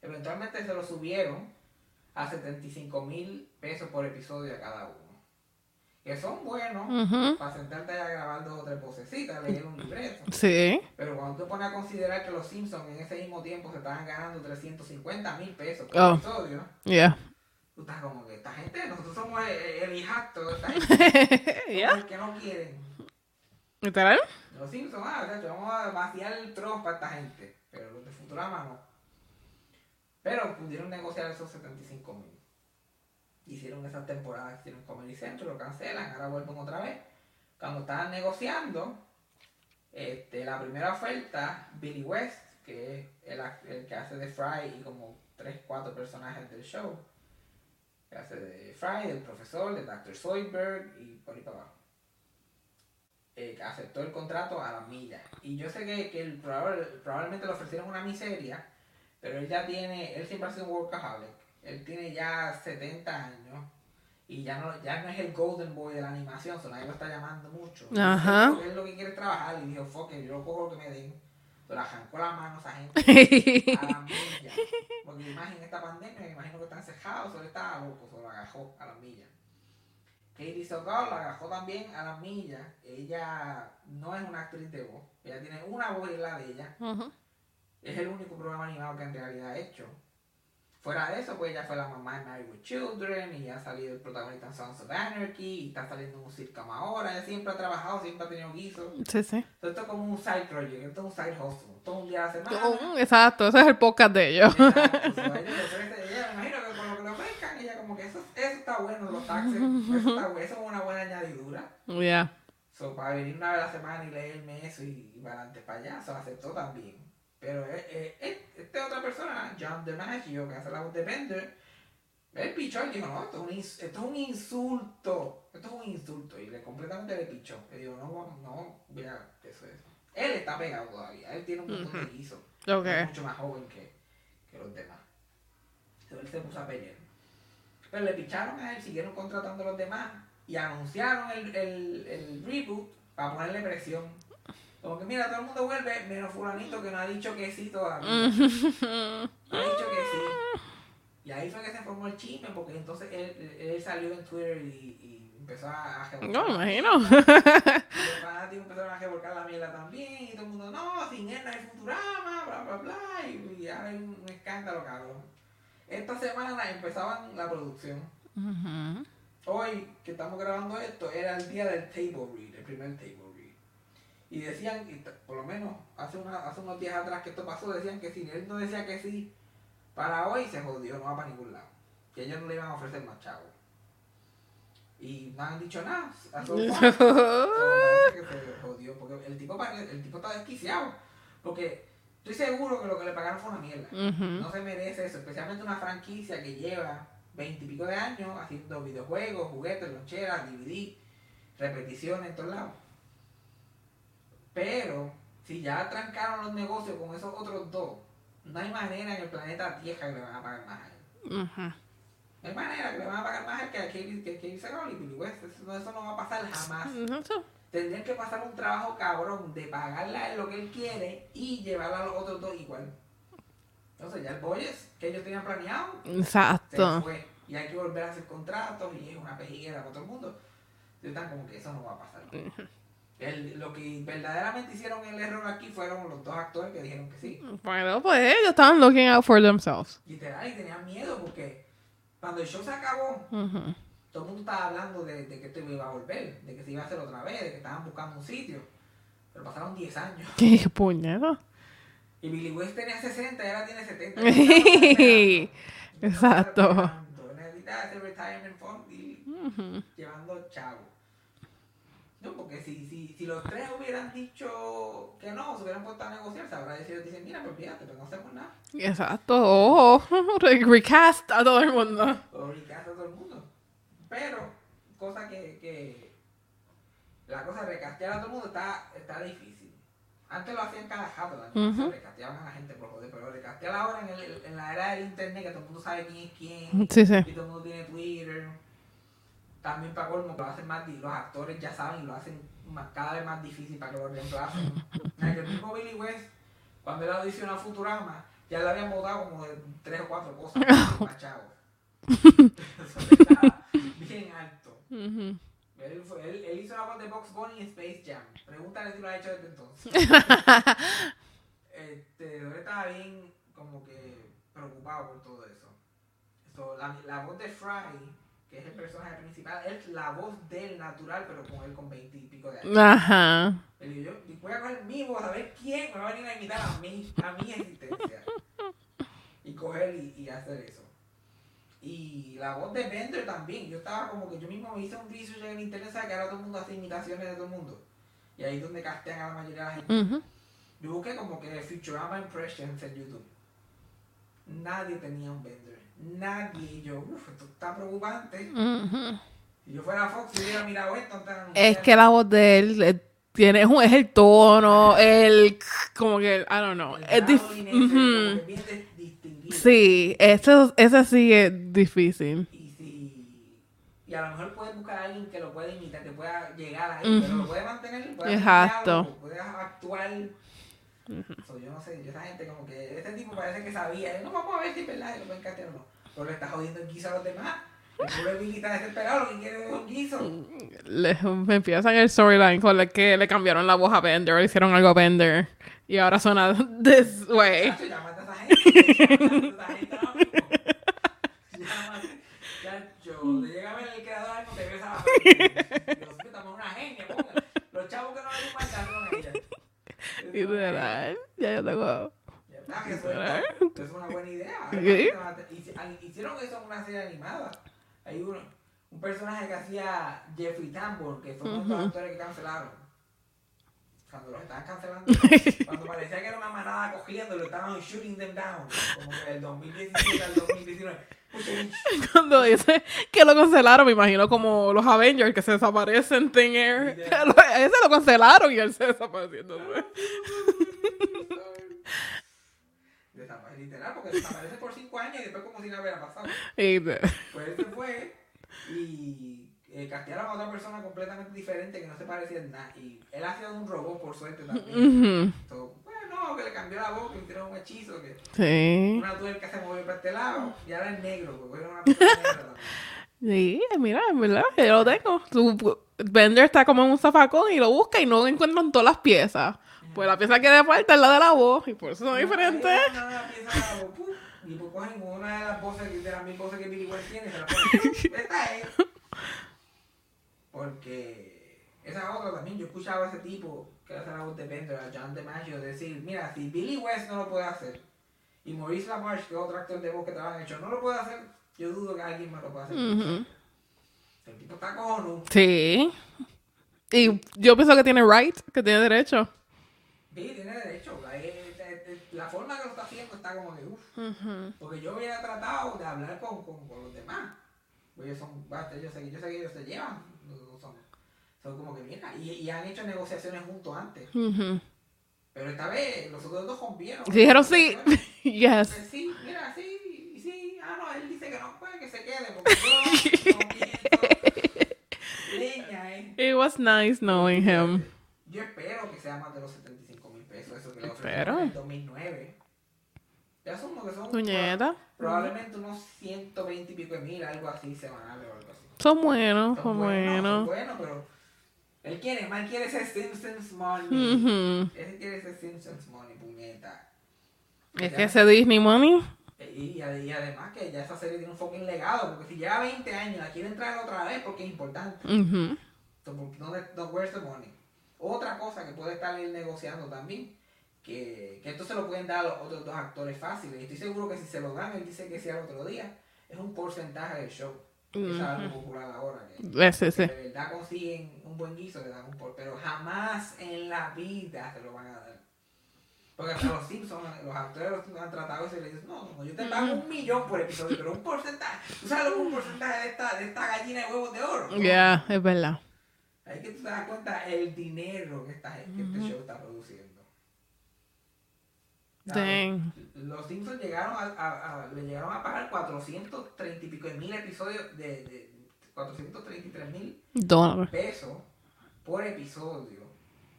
Eventualmente se lo subieron a 75 mil pesos por episodio a cada uno. Que son buenos para sentarte a grabar dos o tres vocecitas, leer un libreto. Sí. Pero cuando tú pones a considerar que los Simpsons en ese mismo tiempo se estaban ganando 350 mil pesos por Oh. episodio, Yeah. tú estás como que esta gente, nosotros somos el, hijastro de esta *laughs* gente. Yeah. Que no quieren. ¿Literal? Los Simpsons, ah, vamos a vaciar el trozo para esta gente. Pero los de Futurama no. Pero pudieron negociar esos 75 mil. Hicieron esas temporadas, hicieron Comedy Central, lo cancelan, ahora vuelven otra vez. Cuando estaban negociando, este, la primera oferta, Billy West, que es el, el que hace de Fry y como 3, 4 personajes del show, que hace de Fry, del profesor, de Dr. Zoidberg y por ahí para abajo. Eh, aceptó el contrato a la milla. Y yo sé que, que el probable- probablemente le ofrecieron una miseria, pero él ya tiene, él siempre ha sido un workaholic. Él tiene ya 70 años y ya no, ya no es el golden boy de la animación, so nadie lo está llamando mucho. Ajá. Él lo que quiere es trabajar y dijo, fuck it, yo lo cojo lo que me den. Se le arrancó la mano a esa gente *laughs* a la milla. Porque imagínate esta pandemia, me imagino que están cejados, solo estaba loco, se lo agajó a la milla. Katie Sagal la agajó también a la milla. Ella no es una actriz de voz, ella tiene una voz y es la de ella. Es el único programa animado que en realidad ha hecho. Fuera de eso, pues ella fue la mamá de Married with Children y ha salido el protagonista en Sons of Anarchy y está saliendo en un sitcom ahora. Ella siempre ha trabajado, siempre ha tenido guiso. Sí, sí. Entonces, esto es como un side project, esto es un side hustle. Todo un día a la semana. Oh, exacto, ese es el podcast de ellos. Exacto, so, ella ella, me imagino que con lo que le ofrezcan, ella como que eso, eso está bueno, los taxes, eso, *laughs* está, bueno, eso es una buena añadidura. Yeah. So, para venir una vez a la semana y leerme eso y, y para adelante para allá, se lo aceptó también. Pero eh, eh, eh, esta otra persona, John DiMaggio, que hace la voz de Bender, él pichó y dijo, no, esto es, un esto es un insulto, esto es un insulto. Y le completamente le pichó. Le digo, no, no, mira, eso es. Él está pegado todavía, él tiene un montón de guiso. Ok. Es mucho más joven que, que los demás. Entonces él se puso a pelear. Pero le picharon a él, siguieron contratando a los demás y anunciaron el, el, el reboot para ponerle presión. Como que mira, todo el mundo vuelve, menos fulanito que no ha dicho que sí todavía. No ha dicho que sí. Y ahí fue que se formó el chisme, porque entonces él, él salió en Twitter y, y empezó a, a No, me imagino. y los fanáticos empezaron a revolcar la mierda también, y todo el mundo, no, sin él no hay Futurama, bla, bla, bla, y, y ahora hay un, escándalo, cabrón. Esta semana empezaban la producción. Ujú. Hoy, que estamos grabando esto, era el día del table read, el primer table. Y decían, y por lo menos hace, una, hace unos días atrás que esto pasó, decían que si él no decía que sí, para hoy se jodió, no va para ningún lado. Que ellos no le iban a ofrecer más chavos. Y no han dicho nada. a *laughs* parece que se jodió, porque el tipo, el tipo está desquiciado. Porque estoy seguro que lo que le pagaron fue una mierda. No se merece eso, especialmente una franquicia que lleva veintipico de años haciendo videojuegos, juguetes, loncheras, DVD, repeticiones en todos lados. Pero, si ya trancaron los negocios con esos otros dos, no hay manera en el planeta Tierra que le van a pagar más a él. Ujú. No hay manera que le van a pagar más a él que a Katie, que y Billy West. Eso, no- eso no va a pasar jamás. Eso. Tendrían que pasar un trabajo cabrón de pagarle a él lo que él quiere y llevarlo a los otros dos igual. Entonces ya el Boyes que ellos tenían planeado se Exacto. fue. Y hay que volver a hacer contratos y es una pejiguera para todo el mundo. Entonces están como que eso no va a pasar. El- lo que verdaderamente hicieron el error aquí fueron los dos actores que dijeron que sí. Bueno, pues ellos estaban looking out for themselves. Literal, y tenían miedo porque cuando el show se acabó, todo el mundo estaba hablando de, de que esto iba a volver, de que se iba a hacer otra vez, de que estaban buscando un sitio. Pero pasaron 10 años. *laughs* Qué puñeta. Y Billy West tenía 60 y ahora tiene 70. *laughs* Exacto. Necesita ese retirement fund y llevando chavo. No, porque si, si, si los tres hubieran dicho que no, se hubieran puesto a negociar, se habrá decidido, dicen, mira, pues fíjate, pues no hacemos nada. Exacto. Oh, *laughs* re- recast a todo el mundo. O casa a todo el mundo. Pero, cosa que, que la cosa de recastear a todo el mundo está, está difícil. Antes lo hacían cada jato. Se recasteaban a la gente por joder, pero recastear ahora en, el- en la era del internet, que todo el mundo sabe quién es quién, Sí, sí. y todo el mundo tiene Twitter. También para colmo, lo hacen más, los actores ya saben y lo hacen más- cada vez más difícil para que lo reemplacen. el mismo Billy West, cuando él audicionó a Futurama, ya le habían votado como de tres o cuatro cosas, más está bien alto. Ujú. Él, fue- él- él hizo la voz de Box Bunny en Space Jam. Pregúntale si lo ha hecho desde entonces. *laughs* este, él estaba bien como que preocupado por todo eso. So, la, la voz de Fry, que es el personaje principal, es la voz del natural, pero con él con 20 y pico de años. Ajá. Dijo, yo voy a coger mi voz a ver quién me va a venir a imitar a mí, a mi existencia. *laughs* Y coger y, y hacer eso. Y la voz de Bender también. Yo estaba como que yo mismo me hice un research en internet, ¿sabes? Que ahora todo el mundo hace imitaciones de todo el mundo. Y ahí es donde castean a la mayoría de la gente. Yo busqué como que Futurama Impressions en YouTube. Nadie tenía un Bender. Nadie. Y yo, uff, esto está preocupante. Ujú. Si yo fuera Fox y hubiera mirado esto de Es que la voz de él eh, tiene, es, un- es el tono, el *laughs* como que, I don't know. el Es dif- ese, bien dis- distinguido. Sí, ese, ese sí es difícil. Y si y a lo mejor puedes buscar a alguien que lo pueda imitar, que pueda llegar ahí, pero lo puede mantener, puede Exacto. puede actuar. So, yo no sé, yo esa gente como que este tipo parece que sabía, no vamos a ver si es verdad, lo pueden castear o no. Pero le está jodiendo el guiso a los demás. El está desesperado, lo que quiere es un guiso. Le, me empiezan el storyline con el que le cambiaron la voz a Bender, le hicieron algo a Bender. Y ahora suena *laughs* this way. Chacho, llámate a esa gente. Llámate a esa gente ahora mismo. Llámate. Chacho, te llega a ver el creador algo, te ves a la frente. Dios mío, estamos una genia. Los chavos que no ven un son ella. *laughs* Literal. Ya yo tengo. Está, que eso es, eso es una buena idea. *laughs* Ah, Hicieron eso en una serie animada. Hay uno, un personaje que hacía Jeffrey Tambor, que fue uno de los actores que cancelaron. Cuando los estaban cancelando, *laughs* cuando parecía que era una manada cogiendo, lo estaban shooting them down. Como que del 2017 al 2019. Pucha, *laughs* Cuando dice que lo cancelaron, me imagino como los Avengers que se desaparecen en Thin Air. *laughs* Ese lo cancelaron y él se desapareciendo. Desaparece, literal, porque desaparece por 5 años y después como si nada hubiera pasado. Pues él se fue y eh, castearon a otra persona completamente diferente que no se parecía en nada. Y él hacía de un robot, por suerte también. Ujú. So, bueno, que le cambió la voz, que le hicieron un hechizo, que Sí. una tuerca se movió para este lado y ahora es negro, porque era una persona negra también. Sí, mira, en verdad, yo lo tengo. Su Bender está como en un zafacón y lo busca y no encuentran todas las piezas. Pues la pieza que le falta es la de la voz y por eso son diferentes. Ahí una- una pieza de la voz, puf, Y pues cogen una de las voces, de las mil voces que Billy West tiene, se la ponen. *laughs* Esta es. Porque esa es otra también. Yo escuchaba a ese tipo que hace la voz de Bender, a John DiMaggio, decir: Mira, si Billy West no lo puede hacer, y Maurice LaMarche, que es otro actor de voz que trabaja en el show, no lo puede hacer, yo dudo que alguien más lo pueda hacer. El tipo está cojonudo. Sí. Y yo pienso que tiene right, que tiene derecho. Sí, tiene derecho. La, la forma que lo está haciendo está como de uff. Ujú. Porque yo hubiera tratado de hablar con, con, con los demás. Ellos son, basta, yo sé, yo sé que ellos se llevan. No- no Son, como que mira, y, y han hecho negociaciones juntos antes. Ujú. Pero esta vez los otros dos rompieron. Dijeron sí. *laughs* Pues Yes. sí, mira, sí, sí. Ah, no, él dice que no, puede que se quede. Porque yo no. Leña, *laughs* eh. It was nice knowing him. Yo espero que sea más de los 75 mil pesos, eso que le ofrecieron en el 2009. Ya asumo que son Puñeta. Probablemente unos 120 y pico de mil, algo así semanales o algo así. Son buenos, son Son buenos, son buenos. buenos, pero él quiere, mal quiere ese Simpsons money. Él quiere ese Simpsons money, puñeta. Es que ese Disney Money. Y, y y además que ya esa serie tiene un fucking legado, porque si lleva 20 años, la quieren traer otra vez porque es importante. Ujú. So, ¿por- ¿Dónde, no, where's the money? Otra cosa que puede estar él negociando también, que, que esto se lo pueden dar a los otros dos actores fáciles. Y estoy seguro que si se lo dan, él dice que sea el otro día, es un porcentaje del show. Eso es algo popular ahora. Que, de verdad consiguen un buen guiso, le dan un por, pero jamás en la vida se lo van a dar. Porque hasta los Simpsons, los actores de los Simpsons han tratado eso y le dicen, no, no, yo te pago un millón por episodio, pero un porcentaje. ¿Tú sabes lo que es un porcentaje de esta, de esta gallina de huevos de oro? Ya, es verdad. Ahí que tú te das cuenta el dinero que, esta, que este show está produciendo. Dang. Los Simpsons llegaron a, a- a- le llegaron a pagar 430 y pico de mil episodios de, de 433 mil pesos por episodio.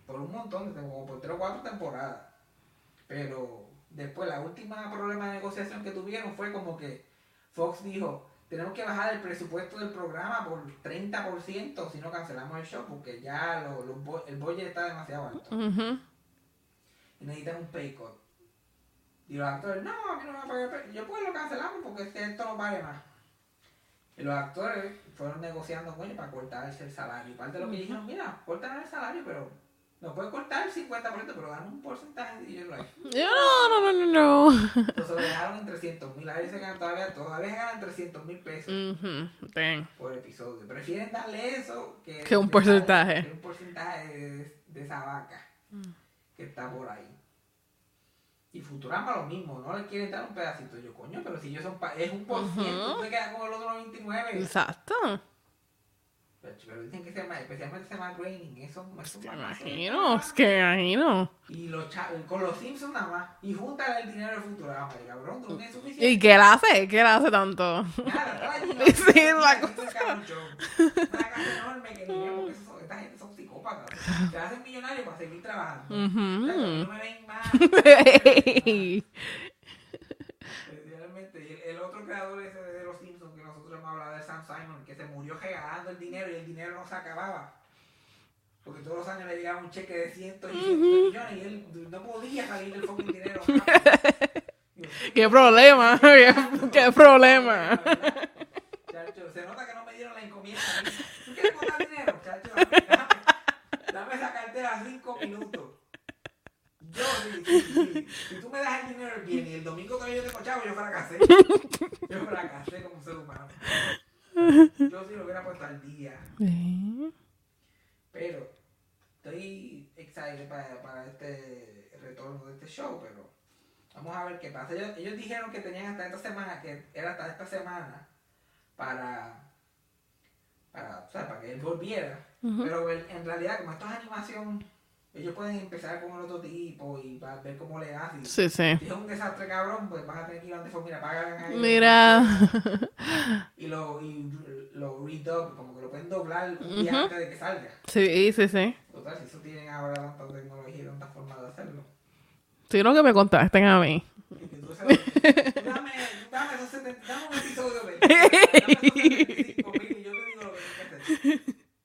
Por un montón, de como por 3 o 4 temporadas. Pero después la última problema de negociación que tuvieron fue como que Fox dijo, tenemos que bajar el presupuesto del programa por 30% si no cancelamos el show porque ya lo- el budget está demasiado alto y necesitan un pay cut. Y los actores, no, a mí no me va a pagar Yo pues lo cancelamos porque es que esto no vale más. Y los actores fueron negociando con ellos para cortarse el salario. Y parte de lo que dijeron, mira, cortan el salario, pero nos puede cortar el 50%, pero dan un porcentaje de dinero ahí. Ya, No, no, no, no, no. Entonces lo dejaron en 300 mil. A veces ganan todavía, todavía ganan 300 mil pesos por episodio. Prefieren darle eso que, Que un porcentaje. que un porcentaje de, de esa vaca que está por ahí. Y Futurama lo mismo, no le quieren dar un pedacito. Yo, coño, pero si ellos son pa- es un por ciento, tú te quedas con el otro 99. Exacto. Pero, pero dicen que se llama, especialmente se llama Graining, eso, Me más- imagino, es que imagino. Y los cha- con los Simpsons nada más. Y juntan el dinero de Futurama, y cabrón, tú no tienes suficiente. ¿Y qué él hace? ¿Qué él hace tanto? *laughs* Sí, es la es. Una casa enorme que esos son- esta gente son psicópatas. Se hacen millonarios para seguir trabajando. O sea, que Ujú. no me ven más. *laughs* Literalmente. Y el, otro creador ese de los Simpsons que nosotros hemos hablado de Sam Simon, que se murió regalando el dinero y el dinero no se acababa. Porque todos los años le llegaba un cheque de cientos y cientos de millones y él no podía salir del fucking dinero. *laughs* *laughs* ¿Qué problema? ¿Qué, qué problema? Chacho, se nota que no me dieron la encomienda. ¿Tú quieres contar dinero? Chacho, dame, esa cartera cinco minutos. Yo, si, si, tú me das el dinero viernes y el domingo todavía yo tengo chavo, yo fracasé. Yo fracasé como ser humano. Yo sí lo hubiera puesto al día. Pero estoy excited para, para este retorno de este show, pero vamos a ver qué pasa. Ellos, ellos dijeron que tenían hasta esta semana, que era hasta esta semana, para, para, o sea, para que él volviera. Pero en, en realidad, como esto es animación, ellos pueden empezar con el otro tipo y va a ver cómo le hace. Sí, sí. Si es un desastre cabrón, pues van a tener que ir a donde fue, mira, pagan ahí. Mira. Y lo, y lo redub, como que lo pueden doblar un día antes de que salga. Sí, sí, sí. Total, si eso tienen ahora tanta tecnología y tantas formas de hacerlo. Sí, lo que me contasten a mí. Dame, dame esos 70, dame un episodio de *laughs* dame esos 75 mil y yo te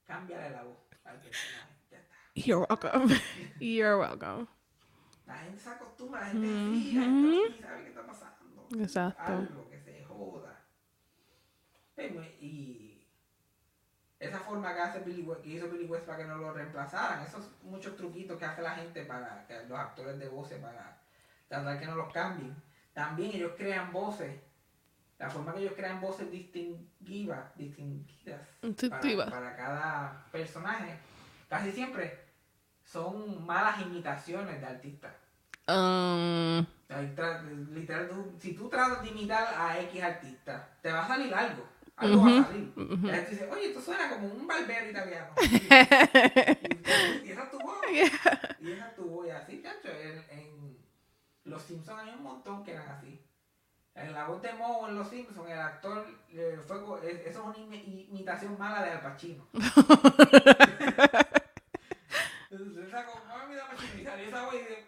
Cámbiale la voz al personaje. Ya está. You're welcome. *laughs* You're welcome. La gente se acostumbra, la gente se fija, entonces sabe qué está pasando. Exacto. Algo que se joda. Pero, Y esa forma que hace Billy que hizo Billy West para que no lo reemplazaran, esos muchos truquitos que hace la gente para que los actores de voces para tratar que no los cambien. También ellos crean voces. La forma que ellos crean voces distinguidas, distinguidas para, para cada personaje, casi siempre son malas imitaciones de artistas. Um, literal, tú- si tú tratas de imitar a X artista, te va a salir algo. Algo va a salir. La gente dice, oye, esto suena como un barbero italiano. *laughs* y, y esa es tu voz. *laughs* Y esa es tu voz. Y así, chacho. En, en Los Simpsons hay un montón que eran así. En la voz de Moe en Los Simpsons, el actor, eh, fue, es- eso es una imi- imitación mala de Al Pacino. *laughs* Entonces, él sacó, "Mami, dame Pacino", y salió esa y dice,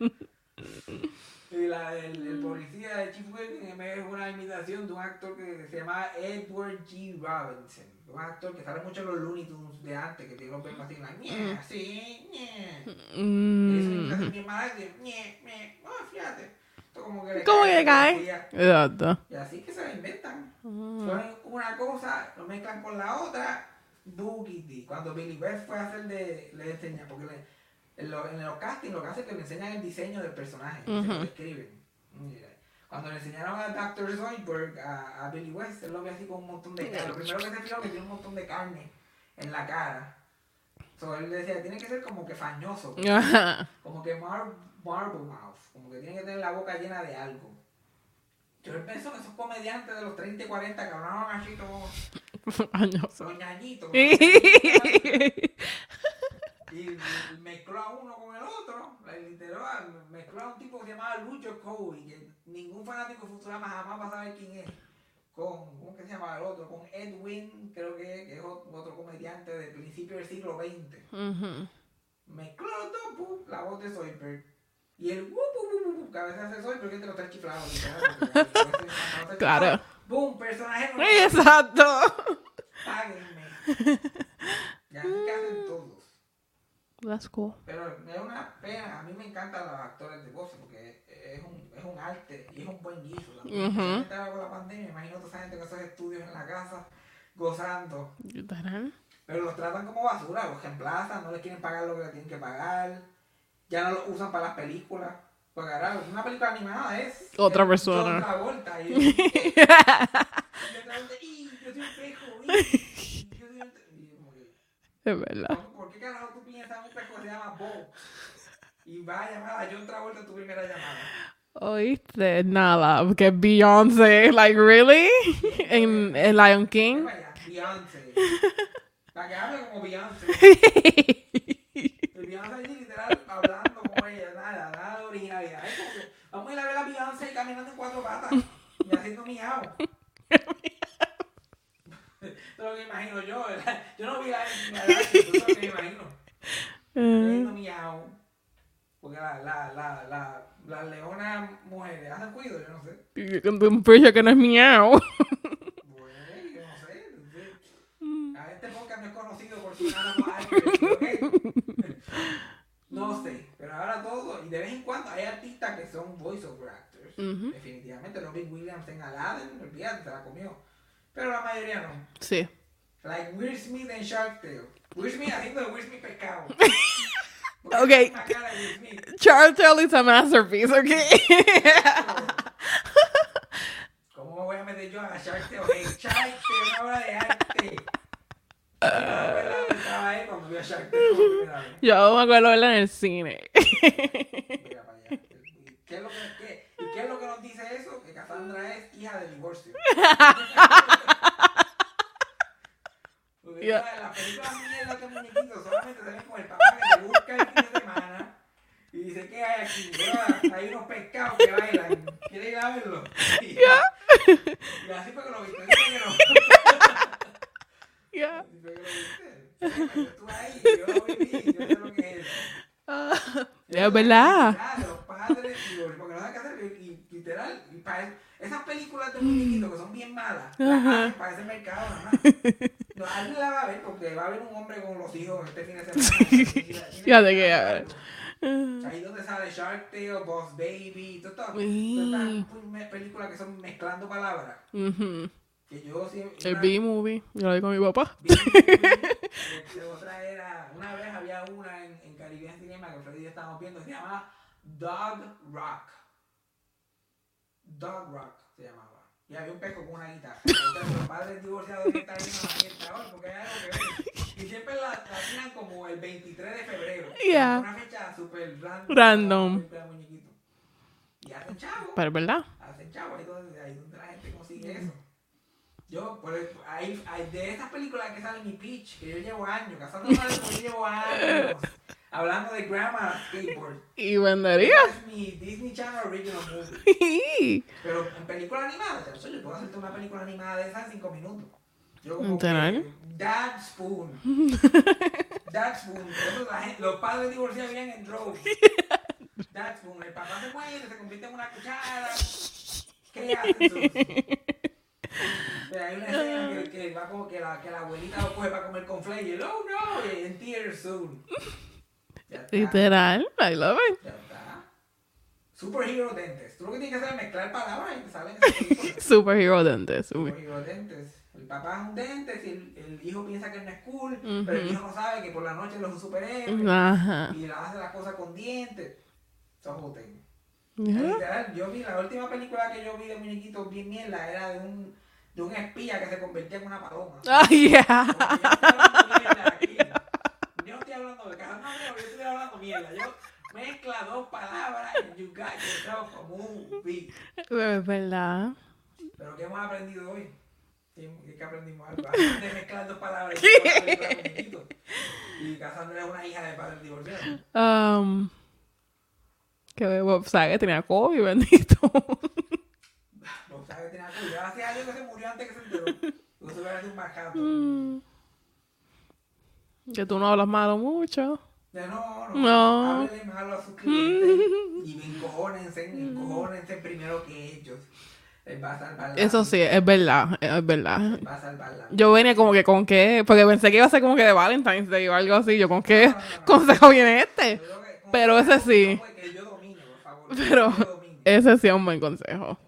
"Eh". *laughs* *laughs* La el, el policía de Chief Wiggum es una imitación de un actor que se llama Edward G. Robinson. Un actor que sale mucho en los Looney Tunes de antes, que tiene los verbos así, en la así, ñe. Y es una mm, imitación mala de ñe, ñe. Oh, fíjate. Esto como que le ¿Cómo cae que al cae? Exacto. Y así que se la inventan. Ponen una cosa, lo mezclan con la otra, boogity. Cuando Billy West fue a hacer de, le enseña, porque le- en, lo- en los castings lo que hace es que le enseñan el diseño del personaje, se lo describen. Mira, Cuando le enseñaron a Dr. Zoidberg, a, a Billy West, él lo ve así con un montón de carne. Lo primero que se fijó que tiene un montón de carne en la cara. So, él decía, tiene que ser como que fañoso, como que mar marble mouth, como que tiene que tener la boca llena de algo. Yo pienso que esos comediantes de los 30 y 40 que hablaban así como Añoso. Y mezcló a uno con el otro, literal, mezcló a un tipo que se llamaba Lucho Cowie, que ningún fanático de Futurama jamás va a saber quién es. Con, ¿cómo que se llama el otro? Con Edwin, creo que, que es ot- otro comediante del principio del siglo XX. Ujú. Mezcló los dos, pum, la voz de Soyberg. Y el wup, wup, que a veces hace Soyberg que te lo está chiflado. Claro. ¡Bum! Personaje. Exacto. Páguenme. Ya así que hacen todos. That's cool. Pero es una pena, a mí me encantan los actores de voz porque es un, es un arte y es un buen guiso. Especialmente ahora con la pandemia, imagino toda esa gente con esos estudios en la casa gozando, Literal. pero los tratan como basura, los reemplazan, no les quieren pagar lo que le tienen que pagar, ya no los usan para las películas. Porque ahora una película animada es Otra es persona. John Travolta y, y John Travolta, "Y, yo soy un pejo, y, yo soy un... Es verdad. ¿Por qué carajo tú piensas en un pejo que se llama Bo? Y va a llamar a John Travolta tu primera llamada. Oíste, nada, porque Beyoncé, like, really? *laughs* En, en Lion King. Beyoncé. Para que hable como Beyoncé. *laughs* Beyoncé allí literal hablando como ella, nada, nada de originalidad. Es como que vamos a ir a ver a Beyoncé caminando en cuatro patas y haciendo miau. *laughs* Eso es lo que imagino yo, ¿verdad? Yo no vi la la- eso es lo que me imagino. Haciendo miau. Porque la, la, la, la, las leonas mujeres hacen cuido, yo no sé. Un precio que no es miau. Bueno, yo no sé. A este podcast no es conocido por su nada más ¿ok? No sé, pero ahora todo, y de vez en cuando hay artistas que son voiceover actors. Ujú. Definitivamente, Robin Williams en Aladdin, olvídate, se la comió. Pero la mayoría no. Sí. Like Will Smith en Shark Tale. Will Smith haciendo de Will Smith pescado. *laughs* Ok. es Smith. Chartel is a masterpiece, okay? ¿Cómo me voy a meter yo a Shark Tale? Hey, Shark Tale, una obra de arte. Yo me acuerdo vez. Yo me acuerdo verla en el cine. Mira para allá. ¿Y qué es lo que, qué, ¿Y qué es lo que nos dice eso? Que Cassandra es hija de divorcio. *laughs* Ya. las películas mierdas de muñequitos solamente se ven con el papá que te busca el fin de semana y dice, ¿qué hay aquí? Hay unos pescados que bailan. ¿Quieres ir a verlo? *laughs* Y, y así fue que lo viste. Así fue que lo Yeah. así fue que lo viste. Yo estuve ahí, yo lo viví, yo sé lo que es. Es verdad. los padres porque no hay que hacer y, y literal y para esas películas de muñequitos que son bien malas las hacen para ese mercado nada más no, alguien la va a ver porque va a haber un hombre con los hijos este fin de semana *laughs* Ya de qué, a ver. ahí donde sale Shark Tale, Boss Baby todas estas películas que son mezclando palabras Ujú. que yo sí El B-movie. Yo lo vi con mi papá. *laughs* otra era una vez había una en, en Caribbean Cinema que Freddy y yo estábamos viendo se llamaba Dog Rock Dog Rock se llamaba. Y había un pejo con una guitarra. Entonces, los padres divorciados que están ahí en la fiesta ahora porque hay algo que ver. Y siempre la, la tiran como el 23 de febrero. Yeah. Una fecha súper random. Random. Y hacen chavo. Pero es verdad. Hacen chavo. Ahí donde, ahí donde la gente consigue eso. Yo, por el- ahí, ahí- de esas películas que salen mi pitch, que yo llevo años, casando yo llevo años, hablando de grandma skateboard. *laughs* Y vendería. Es mi Disney Channel Original Movie. *laughs* Pero en película animada, chacho, yo puedo hacerte una película animada de esas en 5 minutos. Yo como que, Dad Spoon. *laughs* Dad Spoon. Gente- los padres divorciados vienen en drogas. Dad Spoon. El papá se muere, se convierte en una cuchara. ¿Qué hacen sus? Pero hay una escena que, que va como que la, que la abuelita lo coge para comer con y él, oh no, en tears soon. Literal. I love it. Ya está. Superhero Dentist. Tú lo que tienes que hacer es mezclar palabras y te salen esas. *laughs* Superhero dentist. Uy. Superhero Dentist. El papá es un dentist y el, el hijo piensa que no es cool, pero el hijo no sabe que por la noche él es un superhéroe Ajá. y hace las cosas con dientes. Son. Yeah. Literal, yo vi la última película que yo vi de muñequitos bien mierda era de un, de un espía que se convertía en una paloma. Oh, yeah. Porque yo no estoy hablando mierda aquí. Yo no estoy mierda. Yo mezcla dos palabras y you got yourself a movie. Es verdad. Pero ¿qué hemos aprendido hoy? ¿Qué, qué aprendimos algo? *laughs* De mezclar dos palabras muñequitos. Y Cassandra es una hija de padres divorciados. Um, que Bob Saget tenía COVID, bendito. *laughs* Que tenía COVID. Hace años que se murió antes que se enteró. No se hubiera un marcato. Mm. que tú no hablas malo mucho. Ya no, no. No. Háblenle malo a sus clientes *laughs* y me encojónense, encojónense primero que ellos. Va a salvar Eso sí, es verdad, es verdad. Va a salvar la Yo venía como que con qué, porque pensé que iba a ser como que de Valentine's Day o algo así. Yo con qué *laughs* consejo viene este. Que- Pero ese sí. que yo domine, por favor. Pero Yo ese sí es un buen consejo.